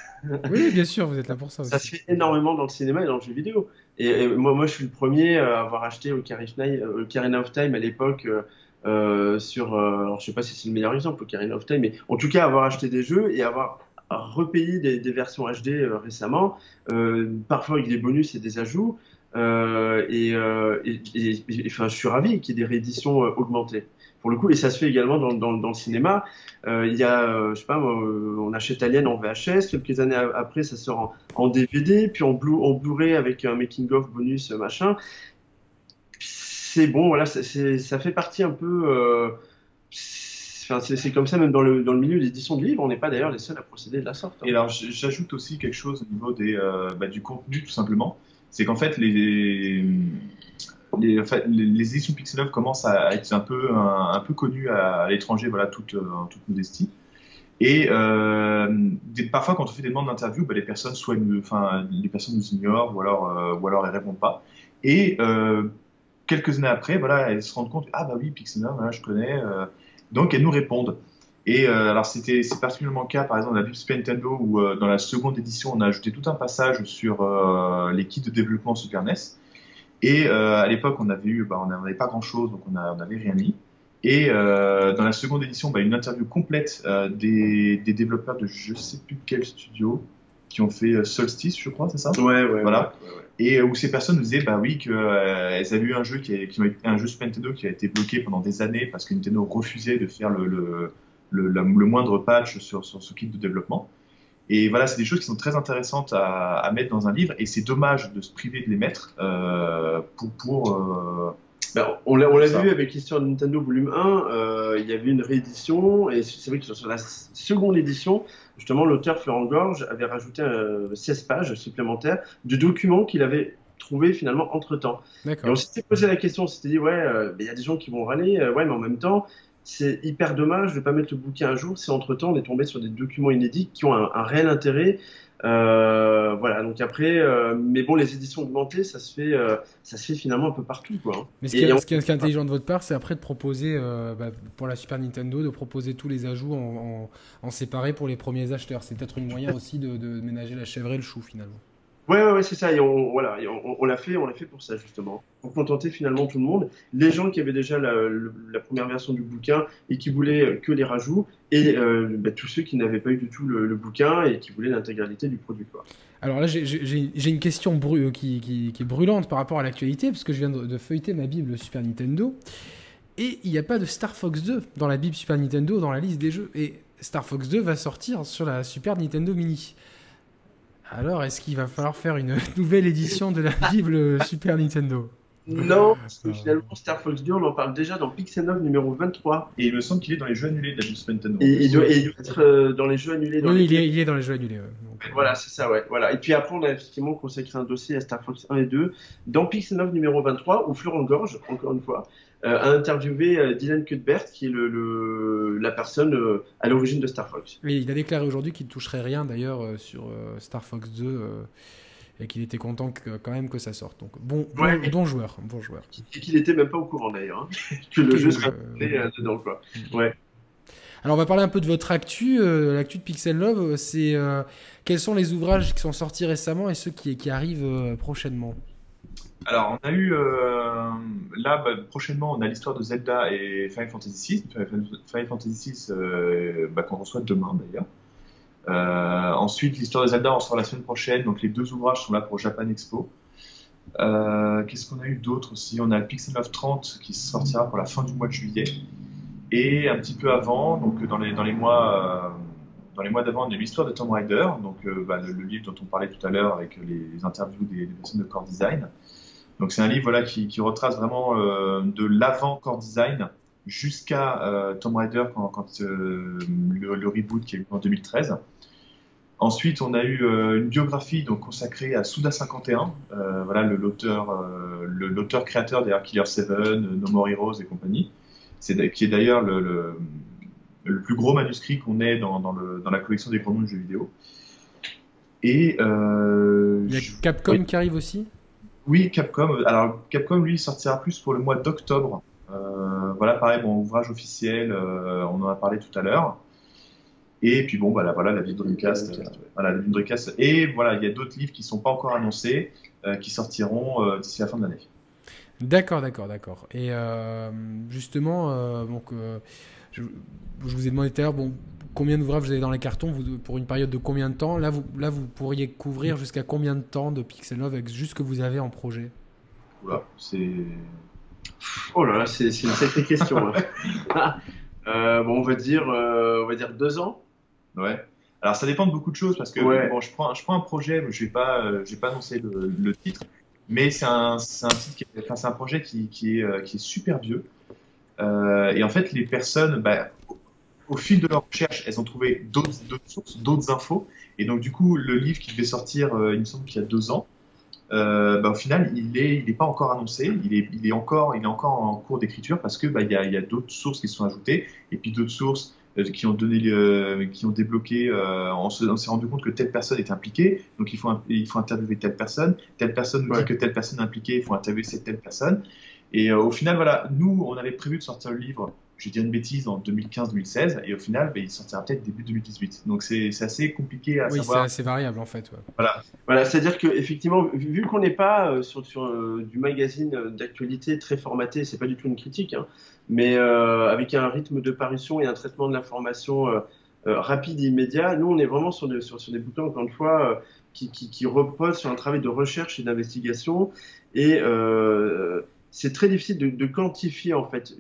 oui, bien sûr, vous êtes là pour ça. Aussi. Ça se fait énormément dans le cinéma et dans le jeu vidéo. Et, moi, moi, je suis le premier à avoir acheté Ocarina of Time à l'époque. Euh, euh, sur, euh, alors je sais pas si c'est le meilleur exemple, Ocarina of Time, mais en tout cas avoir acheté des jeux et avoir repayé des, des versions HD euh, récemment, euh, parfois avec des bonus et des ajouts. et, et, et, enfin, je suis ravi qu'il y ait des rééditions augmentées pour le coup, et ça se fait également dans, le cinéma. Euh, il y a, euh, je sais pas, on achète Alien en VHS, quelques années après, ça sort en, DVD, puis en, Blu Blu-ray avec un making-of bonus, machin. C'est bon, voilà, ça fait partie un peu. Euh, Enfin, c'est comme ça même dans le, dans le milieu d'édition de livres, on n'est pas d'ailleurs les seuls à procéder de la sorte. Hein. Et alors j'ajoute aussi quelque chose au niveau des, euh, bah, du contenu tout simplement, c'est qu'en fait les, les, éditions Pixel Love commencent à être un peu, connues à, l'étranger, voilà, euh, toute modestie. Et euh, parfois, quand on fait des demandes d'interview, bah, les personnes nous ignorent ou alors, euh, ou alors elles répondent pas. Et euh, quelques années après, voilà, elles se rendent compte, ah bah oui, Pixel Love, je connais. Euh, donc elles nous répondent. Et euh, alors c'était c'est particulièrement le cas par exemple dans la Bible Nintendo où dans la seconde édition on a ajouté tout un passage sur les kits de développement Super NES et euh, à l'époque, on avait eu, bah, on n'avait pas grand chose, donc on n'avait rien mis. Et euh, dans la seconde édition, bah, une interview complète euh, des, des, développeurs de je sais plus quel studio qui ont fait Solstice, je crois, c'est ça? Ouais, ouais. Voilà. Et où ces personnes nous disaient bah oui qu'elles avaient eu un jeu qui, a, qui un jeu Super Nintendo qui a été bloqué pendant des années parce que Nintendo refusait de faire le, le, le, le moindre patch sur, sur ce kit de développement. Et voilà, c'est des choses qui sont très intéressantes à, à mettre dans un livre, et c'est dommage de se priver de les mettre euh, pour. pour euh, ben, on l'a, on l'a vu avec l'histoire de Nintendo Volume 1, euh, il y avait une réédition, et c'est vrai que sur la seconde édition, justement, l'auteur Florent Gorge avait rajouté 16 pages supplémentaires de documents qu'il avait trouvé finalement entre temps. Et on s'était posé la question, on s'était dit, ouais, ben, il y a des gens qui vont râler, ouais, mais en même temps, c'est hyper dommage de ne pas mettre le bouquin un jour si entre-temps on est tombé sur des documents inédits qui ont un, réel intérêt. Euh, voilà, donc après, euh, mais bon, les éditions augmentées, ça se fait, euh, ça se fait finalement un peu partout, quoi. Hein. Mais ce qui, est, ce qui, est, intelligent de votre part, c'est après de proposer, bah, pour la Super Nintendo, de proposer tous les ajouts en, en, séparé pour les premiers acheteurs. C'est peut-être une moyen aussi de, de ménager la chèvre et le chou, finalement. Ouais, ouais, ouais c'est ça. On, voilà, on, l'a fait, on l'a fait pour ça justement, pour contenter finalement tout le monde. Les gens qui avaient déjà la, première version du bouquin et qui voulaient que les rajouts, et euh, bah, tous ceux qui n'avaient pas eu du tout le, bouquin et qui voulaient l'intégralité du produit. Quoi. Alors là, j'ai une question qui, qui, est brûlante par rapport à l'actualité, parce que je viens de, de, feuilleter ma Bible Super Nintendo, et il n'y a pas de Star Fox 2 dans la Bible Super Nintendo dans la liste des jeux. Et Star Fox 2 va sortir sur la Super Nintendo Mini. Alors, est-ce qu'il va falloir faire une nouvelle édition de la Bible Super Nintendo? Non, parce que finalement, Star Fox 2, on en parle déjà dans Pixel 9 numéro 23. Et il me semble qu'il est dans les jeux annulés de la Super Nintendo. Et, il, doit, être euh, dans les jeux annulés. oui, il, est, il, est, dans les jeux annulés. Voilà, c'est ça, ouais. Voilà. Et puis après, on a effectivement consacré un dossier à Star Fox 1 et 2 dans Pixel 9 numéro 23, où Florent Gorge, encore une fois, euh, a interviewé euh, Dylan Cuthbert, qui est le, la personne à l'origine de Star Fox. Et il a déclaré aujourd'hui qu'il ne toucherait rien d'ailleurs sur Star Fox 2 et qu'il était content quand même que ça sorte. Donc bon, bon, joueur, bon joueur. Et qu'il était même pas au courant d'ailleurs hein, que le jeu serait euh, dedans quoi. Mm. Ouais. Alors on va parler un peu de votre actu, euh, l'actu de Pixel Love. C'est euh, quels sont les ouvrages qui sont sortis récemment et ceux qui, qui arrivent prochainement? Alors on a eu là bah, prochainement on a l'histoire de Zelda et Final Fantasy VI. Final Fantasy VI bah, qu'on reçoit demain d'ailleurs. Euh, ensuite, l'histoire de Zelda, on sort la semaine prochaine. Donc, les deux ouvrages sont là pour Japan Expo. Euh, qu'est-ce qu'on a eu d'autre aussi? On a Pixel 30 qui sortira pour la fin du mois de juillet. Et un petit peu avant, donc dans les, dans les mois, euh, dans les mois d'avant, on a eu l'histoire de Tomb Raider, donc bah, le, livre dont on parlait tout à l'heure avec les, interviews des, personnes de core design. Donc c'est un livre voilà, qui, qui retrace vraiment de l'avant core design jusqu'à Tomb Raider quand, quand le, le, reboot qui a eu en 2013. Ensuite, on a eu euh, une biographie donc consacrée à Suda 51, euh, voilà l'auteur, euh, l'auteur créateur des Killer 7, No More Heroes et compagnie. C'est qui est d'ailleurs le, le, plus gros manuscrit qu'on ait dans, dans, le, dans, la collection des grands noms de jeux vidéo. Et il y a Capcom qui arrive aussi? Oui, Capcom. Alors Capcom lui sortira plus pour le mois d'octobre. voilà, pareil, bon ouvrage officiel, on en a parlé tout à l'heure. Et puis bon, voilà, voilà la vie de Dreamcast. voilà, la vie de Dreamcast. Et voilà, il y a d'autres livres qui ne sont pas encore annoncés, euh, qui sortiront euh, d'ici la fin de l'année. D'accord, d'accord, d'accord. Et euh, justement, donc, je, vous ai demandé tout à l'heure, bon, combien d'ouvrages vous avez dans les cartons vous, pour une période de combien de temps? Là vous, là, vous pourriez couvrir jusqu'à combien de temps de Pixel Love avec juste ce que vous avez en projet? Oula, c'est. Oh là là, c'est une sacrée question. Hein. bon, on va dire, on va dire deux ans. Ouais. Alors ça dépend de beaucoup de choses parce que bon, je prends, je prends un projet, je vais pas, euh, je vais pas annoncer le, le titre, mais c'est un, c'est un titre, enfin, c'est un projet qui, qui, est, euh, qui est super vieux. Euh, et en fait, les personnes, bah, au fil de leur recherche, elles ont trouvé d'autres, sources, d'autres infos. Et donc du coup, le livre qui devait sortir, il me semble qu'il y a deux ans, euh, bah, au final, il est, il est pas encore annoncé. Il est, il est encore, il est encore en cours d'écriture parce que bah, il y a, d'autres sources qui sont ajoutées et puis d'autres sources euh, qui ont donné, euh, qui ont débloqué. Euh, on s'est rendu compte que telle personne est impliquée, donc il faut, il faut interviewer telle personne. Telle personne nous dit que telle personne est impliquée, il faut interviewer cette telle personne. Et au final, voilà, nous, on avait prévu de sortir le livre je vais dire une bêtise, en 2015-2016, et au final, bah, il sortira peut-être début 2018. Donc c'est assez compliqué à oui, savoir. Oui, c'est assez variable en fait. Voilà, voilà c'est-à-dire qu'effectivement, vu qu'on n'est pas euh, sur, sur euh, du magazine d'actualité très formaté, c'est pas du tout une critique, hein, mais euh, avec un rythme de parution et un traitement de l'information rapide et immédiat, nous on est vraiment sur, sur, sur des bouquins, encore une fois, qui, qui, qui, reposent sur un travail de recherche et d'investigation. Et c'est très difficile de, quantifier en fait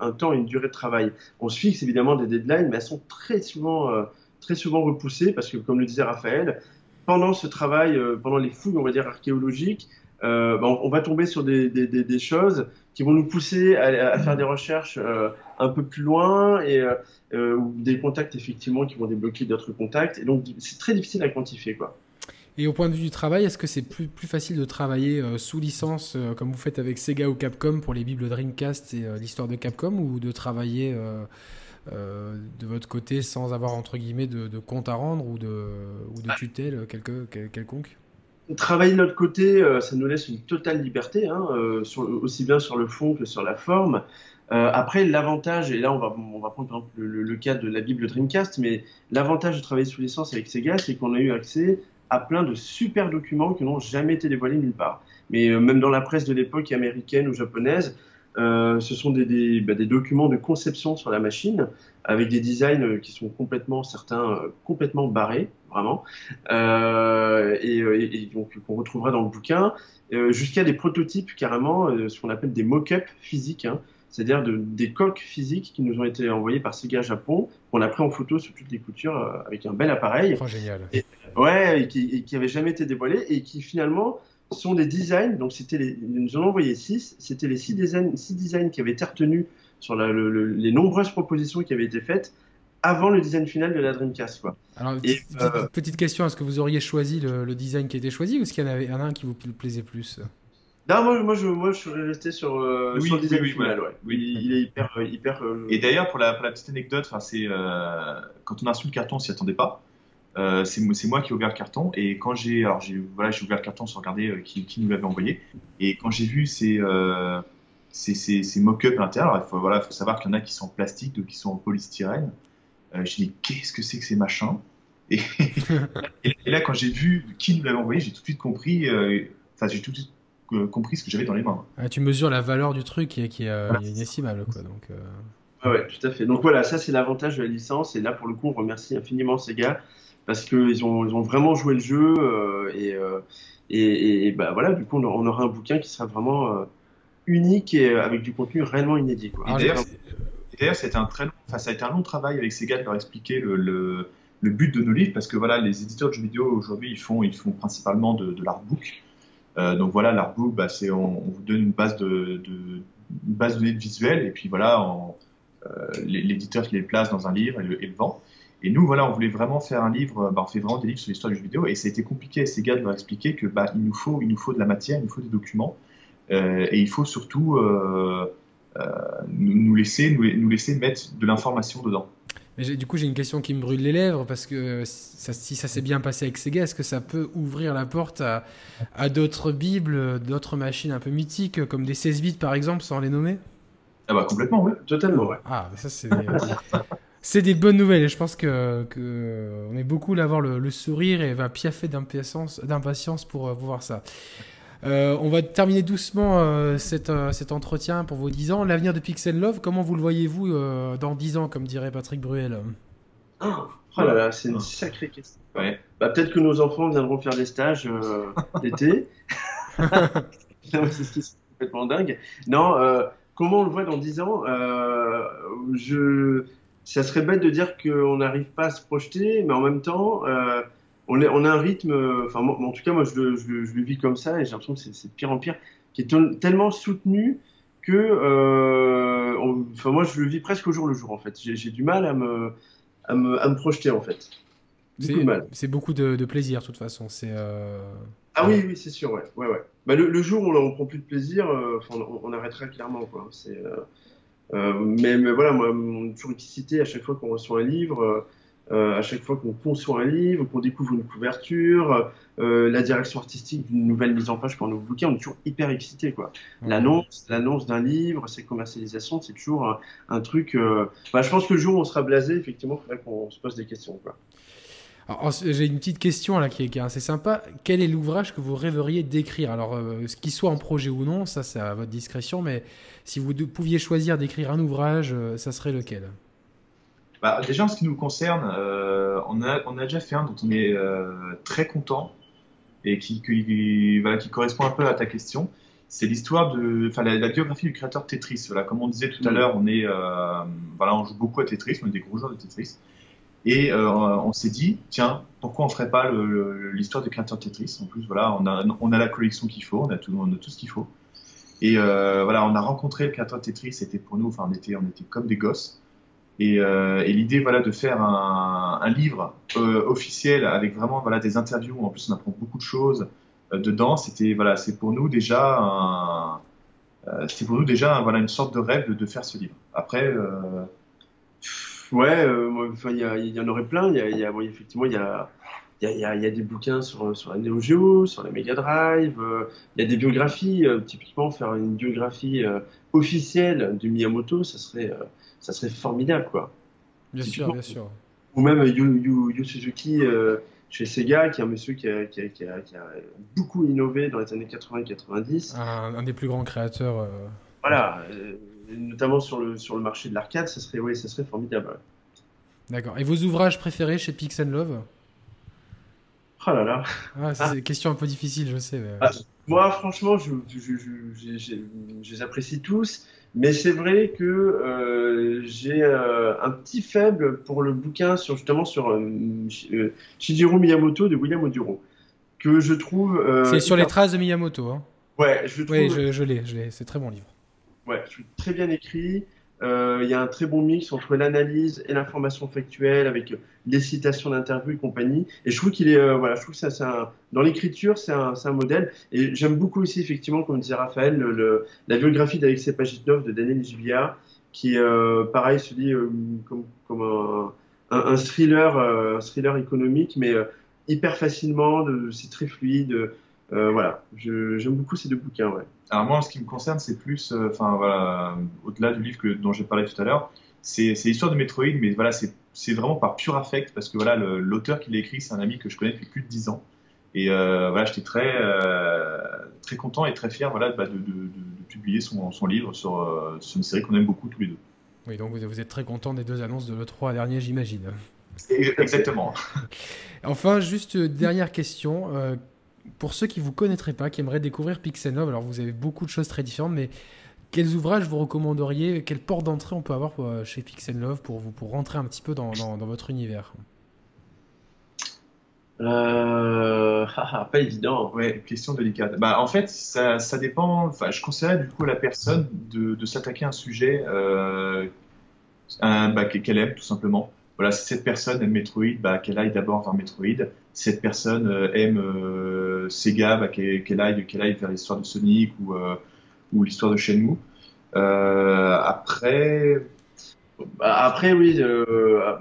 un temps et une durée de travail. On se fixe évidemment des deadlines, mais elles sont très souvent, euh, repoussées parce que, comme le disait Raphaël, pendant ce travail, euh, pendant les fouilles, on va dire archéologiques, euh, ben, on, va tomber sur des, choses qui vont nous pousser à, faire des recherches un peu plus loin et ou des contacts effectivement qui vont débloquer d'autres contacts. Et donc c'est très difficile à quantifier quoi. Et au point de vue du travail, est-ce que c'est plus, plus facile de travailler euh, sous licence, euh, comme vous faites avec Sega ou Capcom pour les bibles Dreamcast et euh, l'histoire de Capcom, ou de travailler de votre côté sans avoir entre guillemets de, compte à rendre ou de, ou de tutelle quelque, quelconque? Travailler de notre côté, ça nous laisse une totale liberté, hein, aussi bien sur le fond que sur la forme. après, l'avantage, et là on va, on va prendre le, le, cas de la Bible Dreamcast, mais l'avantage de travailler sous licence avec Sega, c'est qu'on a eu accès à plein de super documents qui n'ont jamais été dévoilés nulle part. Mais euh, même dans la presse de l'époque américaine ou japonaise, euh, ce sont des, des, bah, des, documents de conception sur la machine avec des designs qui sont complètement certains euh, complètement barrés vraiment euh, et, et, donc qu'on retrouvera dans le bouquin jusqu'à des prototypes carrément ce qu'on appelle des mock-ups physiques hein, c'est-à-dire de, des coques physiques qui nous ont été envoyées par Sega Japon, qu'on a pris en photo sur toutes les coutures avec un bel appareil. Oh, génial. Ouais, et qui, n'avaient jamais été dévoilés et qui finalement sont des designs. Donc, c'était les, nous en ont envoyé six. C'était les six designs, six designs qui avaient été retenus sur la, les nombreuses propositions qui avaient été faites avant le design final de la Dreamcast. Quoi. Alors, euh, petite, question, est-ce que vous auriez choisi le, design qui a été choisi ou est-ce qu'il y en avait un qui vous plaisait plus? Non, moi, moi, je, moi, je serais resté sur, euh, le design final. Ouais. Oui, il est hyper. Euh, hyper Et d'ailleurs, pour la, pour la, petite anecdote, c'est quand on a reçu le carton, on s'y attendait pas. Euh, c'est moi qui ai ouvert le carton et quand j'ai alors j'ai voilà j'ai ouvert le carton sans regarder euh, qui, qui, nous l'avait envoyé et quand j'ai vu ces euh, ces, ces, ces mock-ups à l'intérieur, il faut voilà faut savoir qu'il y en a qui sont en plastique, d'autres qui sont en polystyrène. Euh, j'ai dit qu'est-ce que c'est que ces machins? Et, et, là quand j'ai vu qui nous l'avait envoyé, j'ai tout de suite compris enfin j'ai tout de suite compris ce que j'avais dans les mains. Ah, tu mesures la valeur du truc qui est, qui est inestimable quoi donc. ouais, tout à fait. Donc voilà, ça c'est l'avantage de la licence et là pour le coup on remercie infiniment ces gars parce qu'ils ont, ils ont vraiment joué le jeu euh, et, euh, et, et, bah, voilà, du coup, on aura un bouquin qui sera vraiment euh, unique et avec du contenu réellement inédit. Quoi. D'ailleurs, c'était un très long, enfin, ça a été un long travail avec ces gars de leur expliquer le, le, le, but de nos livres parce que voilà, les éditeurs de jeux vidéo aujourd'hui, ils font, ils font principalement de, de l'artbook. Euh, donc voilà, l'artbook, bah, c'est on, on, vous donne une base de, de une base de données visuelle et puis voilà, euh, l'éditeur qui les place dans un livre et le, et le vend. Et nous, voilà, on voulait vraiment faire un livre, bah, on fait vraiment des livres sur l'histoire du jeu vidéo, et ça a été compliqué. À ces gars de leur expliquer que bah, il nous faut, il nous faut de la matière, il nous faut des documents, euh, et il faut surtout euh, euh, nous, laisser, nous, laisser mettre de l'information dedans. Mais du coup, j'ai une question qui me brûle les lèvres parce que ça, si ça s'est bien passé avec Sega, est-ce que ça peut ouvrir la porte à, à d'autres bibles, d'autres machines un peu mythiques, comme des 16 bits par exemple, sans les nommer? Ah bah complètement, oui, totalement, ouais. Ah, mais ça c'est c'est des bonnes nouvelles et je pense que, on est beaucoup à avoir le, sourire et va piaffer d'impatience pour, euh, voir ça. Euh, on va terminer doucement euh, cet entretien pour vos 10 ans. L'avenir de Pixel Love, comment vous le voyez-vous dans 10 ans, comme dirait Patrick Bruel? Oh, oh, là là, c'est une sacrée question. Ouais. Bah, Peut-être que nos enfants viendront faire des stages d'été. c'est complètement dingue. Non, comment on le voit dans 10 ans je ça serait bête de dire qu'on n'arrive pas à se projeter, mais en même temps, euh, on, est, on, a un rythme, enfin, en tout cas, moi, je le, je, le, vis comme ça, et j'ai l'impression que c'est de pire en pire, qui est tellement soutenu que, euh, enfin, moi, je le vis presque au jour le jour, en fait. J'ai du mal à me, à me, à me projeter, en fait. C'est beaucoup de, plaisir, de toute façon. C'est. Euh, ah oui, oui, c'est sûr, ouais, ouais, ouais. Bah, le, jour où on, ne prend plus de plaisir, euh, on, on, arrêtera clairement, quoi. C'est. Euh, mais, mais, voilà, moi, mon toujours cité à chaque fois qu'on reçoit un livre, à chaque fois qu'on conçoit un livre, qu'on découvre une couverture, la direction artistique d'une nouvelle mise en page pour nos bouquins, on est toujours hyper excité. quoi. L'annonce, l'annonce d'un livre, ses commercialisations, c'est toujours un, truc. Bah, je pense que le jour où on sera blasé, effectivement, il faudrait qu'on se pose des questions. Quoi. J'ai une petite question là qui est, assez sympa. Quel est l'ouvrage que vous rêveriez d'écrire? Alors, euh, ce qu'il soit en projet ou non, ça c'est à votre discrétion, mais si vous pouviez choisir d'écrire un ouvrage, euh, ça serait lequel? Bah, Déjà, en ce qui nous concerne, euh, on, a, on a déjà fait un dont on est très content et qui, qui, voilà, qui correspond un peu à ta question. C'est l'histoire de, enfin, la, biographie du créateur Tetris. Voilà, comme on disait tout à mm. l'heure, on est, voilà, on joue beaucoup à Tetris, on est des gros joueurs de Tetris. Et euh, on s'est dit, tiens, pourquoi on ferait pas l'histoire du créateur Tetris? En plus, voilà, on a, on a la collection qu'il faut, on a tout, ce qu'il faut. Et euh, voilà, on a rencontré le créateur Tetris. C'était pour nous, enfin, on était, on était comme des gosses. Et, euh, et l'idée, voilà, de faire un, livre officiel avec vraiment, voilà, des interviews. En plus, on apprend beaucoup de choses dedans. C'était, voilà, c'est pour nous déjà un, pour nous déjà, voilà, une sorte de rêve de, de faire ce livre. Après. Ouais, euh, il y, en aurait plein. Y y a, effectivement, il y a, y, y a, des bouquins sur, sur la Neo Geo, sur la Mega Drive. Euh, il y a des biographies. Euh, typiquement, faire une biographie officielle de Miyamoto, ça serait, ça serait formidable, quoi. Bien sûr, bien sûr. Ou même Yu, Suzuki chez Sega, qui est un monsieur qui a, qui, a, qui, a, beaucoup innové dans les années 80 et 90. Un, des plus grands créateurs. Voilà notamment sur le, sur le marché de l'arcade, ça serait, oui, ça serait formidable. D'accord. Et vos ouvrages préférés chez Pix Love? Oh là là. Ah, c'est une question un peu difficile, je sais. Ah, moi, franchement, je, je, je, les apprécie tous, mais c'est vrai que euh, j'ai euh, un petit faible pour le bouquin sur justement sur euh, Shigeru Miyamoto de William Oduro, que je trouve. c'est sur les traces de Miyamoto. Hein. Ouais, je trouve. Oui, je, je l'ai, c'est très bon livre. Ouais, je suis très bien écrit. Euh, il y a un très bon mix entre l'analyse et l'information factuelle avec les citations d'interviews et compagnie. Et je trouve qu'il est, euh, voilà, je trouve que ça, c'est un, dans l'écriture, c'est un, un, modèle. Et j'aime beaucoup aussi, effectivement, comme disait Raphaël, le, la biographie d'Alexei Pajitnov de Daniel Julia, qui, euh, pareil, se dit euh, comme, comme un, un, un, thriller, un thriller économique, mais hyper facilement, c'est très fluide. Voilà, j'aime beaucoup ces deux bouquins, ouais. Alors moi, en ce qui me concerne, c'est plus, euh, enfin voilà, au-delà du livre que, dont j'ai parlé tout à l'heure, c'est l'histoire de Metroid, mais voilà, c'est vraiment par pur affect parce que voilà, l'auteur qui l'a écrit, c'est un ami que je connais depuis plus de 10 ans. Et euh, voilà, j'étais très euh, très content et très fier voilà bah, de, de, de, publier son, son livre sur, euh, sur, une série qu'on aime beaucoup tous les deux. Oui, donc vous, êtes très content des deux annonces de l'E3 dernier, j'imagine. Exactement. enfin, juste dernière question pour ceux qui ne vous connaîtraient pas, qui aimeraient découvrir Pixelnov, alors vous avez beaucoup de choses très différentes, mais quels ouvrages vous recommanderiez Quelle porte d'entrée on peut avoir euh, chez Pixelnov pour, vous, pour rentrer un petit peu dans, votre univers? Euh, ah, ah, pas évident. Ouais, question délicate. Bah, en fait, ça, dépend. Enfin, je conseillerais du coup à la personne de, de s'attaquer à un sujet euh, bah, qu'elle aime tout simplement. Voilà, si cette personne aime Metroid, bah, qu'elle aille d'abord vers Metroid. Cette personne euh, aime euh, Sega, bah, qu'elle aille, aille vers l'histoire de Sonic ou, euh, l'histoire de Shenmue. après, bah, après, oui,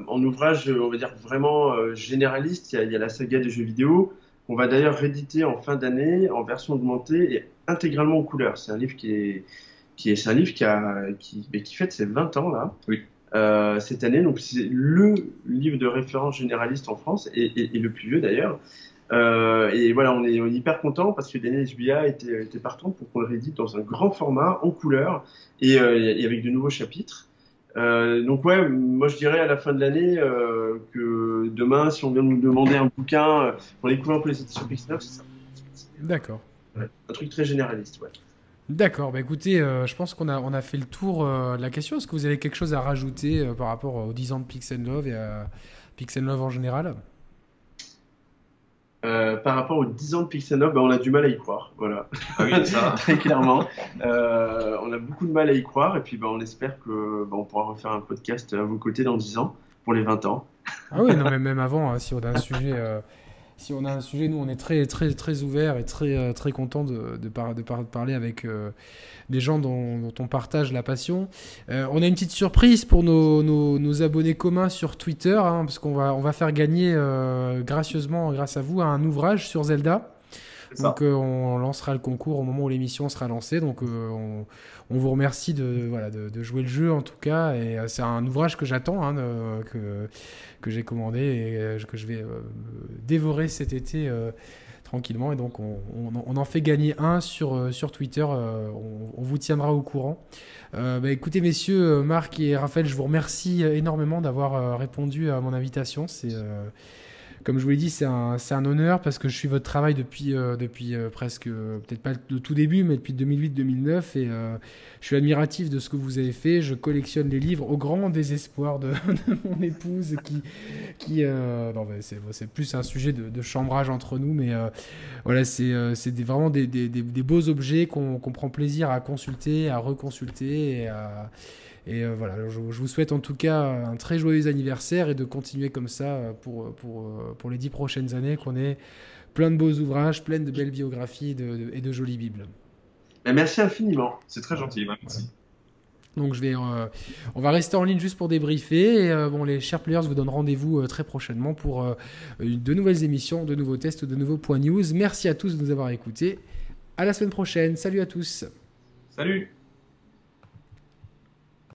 en ouvrage, on va dire vraiment généraliste, il y, a, la saga des jeux vidéo, qu'on va d'ailleurs rééditer en fin d'année en version augmentée et intégralement en couleur. C'est un livre qui est, un livre qui a, qui fête ses 20 ans là. Oui. Euh, cette année. Donc c'est le livre de référence généraliste en France et, le plus vieux d'ailleurs. Euh, et voilà, on est, hyper content parce que Daniel SBA était, était partant pour qu'on le réédite dans un grand format, en couleur et, euh, avec de nouveaux chapitres. donc ouais, moi je dirais à la fin de l'année que demain, si on vient nous demander un bouquin pour découvrir un peu les éditions Pixel, c'est ça. D'accord. un truc très généraliste, ouais. D'accord, bah écoutez, euh, je pense qu'on a, on a fait le tour euh, de la question. Est-ce que vous avez quelque chose à rajouter euh, par rapport aux 10 ans de Pixel Love et à Pixel Love en général? Par rapport aux 10 ans de Pixel Love, bah, on a du mal à y croire. Voilà. Ah oui, ça. Très clairement. on a beaucoup de mal à y croire et puis bah, on espère que bah, on pourra refaire un podcast à vos côtés dans 10 ans pour les 20 ans. Ah oui, non, mais même avant, hein, si on a un sujet si on a un sujet, nous, on est très, très, très ouvert et très, euh, très content de, de, de, parler avec euh, des gens dont, on partage la passion. Euh, on a une petite surprise pour nos, nos, abonnés communs sur Twitter, hein, parce qu'on va, on va faire gagner gracieusement, grâce à vous, un ouvrage sur Zelda. Donc on lancera le concours au moment où l'émission sera lancée. Donc on, on, vous remercie de, voilà, de, de, jouer le jeu en tout cas. Et c'est un ouvrage que j'attends, hein, que, que j'ai commandé et euh, que je vais euh, dévorer cet été euh, tranquillement. Et donc, on, en fait gagner un sur, sur Twitter. On, vous tiendra au courant. Bah, écoutez, messieurs, Marc et Raphaël, je vous remercie énormément d'avoir répondu à mon invitation. C'est comme je vous l'ai dit, c'est un, un, honneur parce que je suis votre travail depuis, euh, depuis euh, presque, euh, peut-être pas le tout début, mais depuis 2008-2009. Et je suis admiratif de ce que vous avez fait. Je collectionne les livres au grand désespoir de, mon épouse qui. qui non, c'est plus un sujet de, chambrage entre nous, mais voilà, c'est vraiment des, des, des, beaux objets qu'on prend plaisir à consulter, à reconsulter et à et euh, voilà, je, vous souhaite en tout cas un très joyeux anniversaire et de continuer comme ça pour, pour, euh, pour les dix prochaines années, qu'on ait plein de beaux ouvrages, plein de belles biographies et de jolies bibles. Ben, merci infiniment. C'est très gentil, merci. Donc je vais, euh, on va rester en ligne juste pour débriefer. Et, bon, les chers players vous donnent rendez-vous très prochainement pour de nouvelles émissions, de nouveaux tests, de nouveaux points news. Merci à tous de nous avoir écoutés. À la semaine prochaine. Salut à tous. Salut.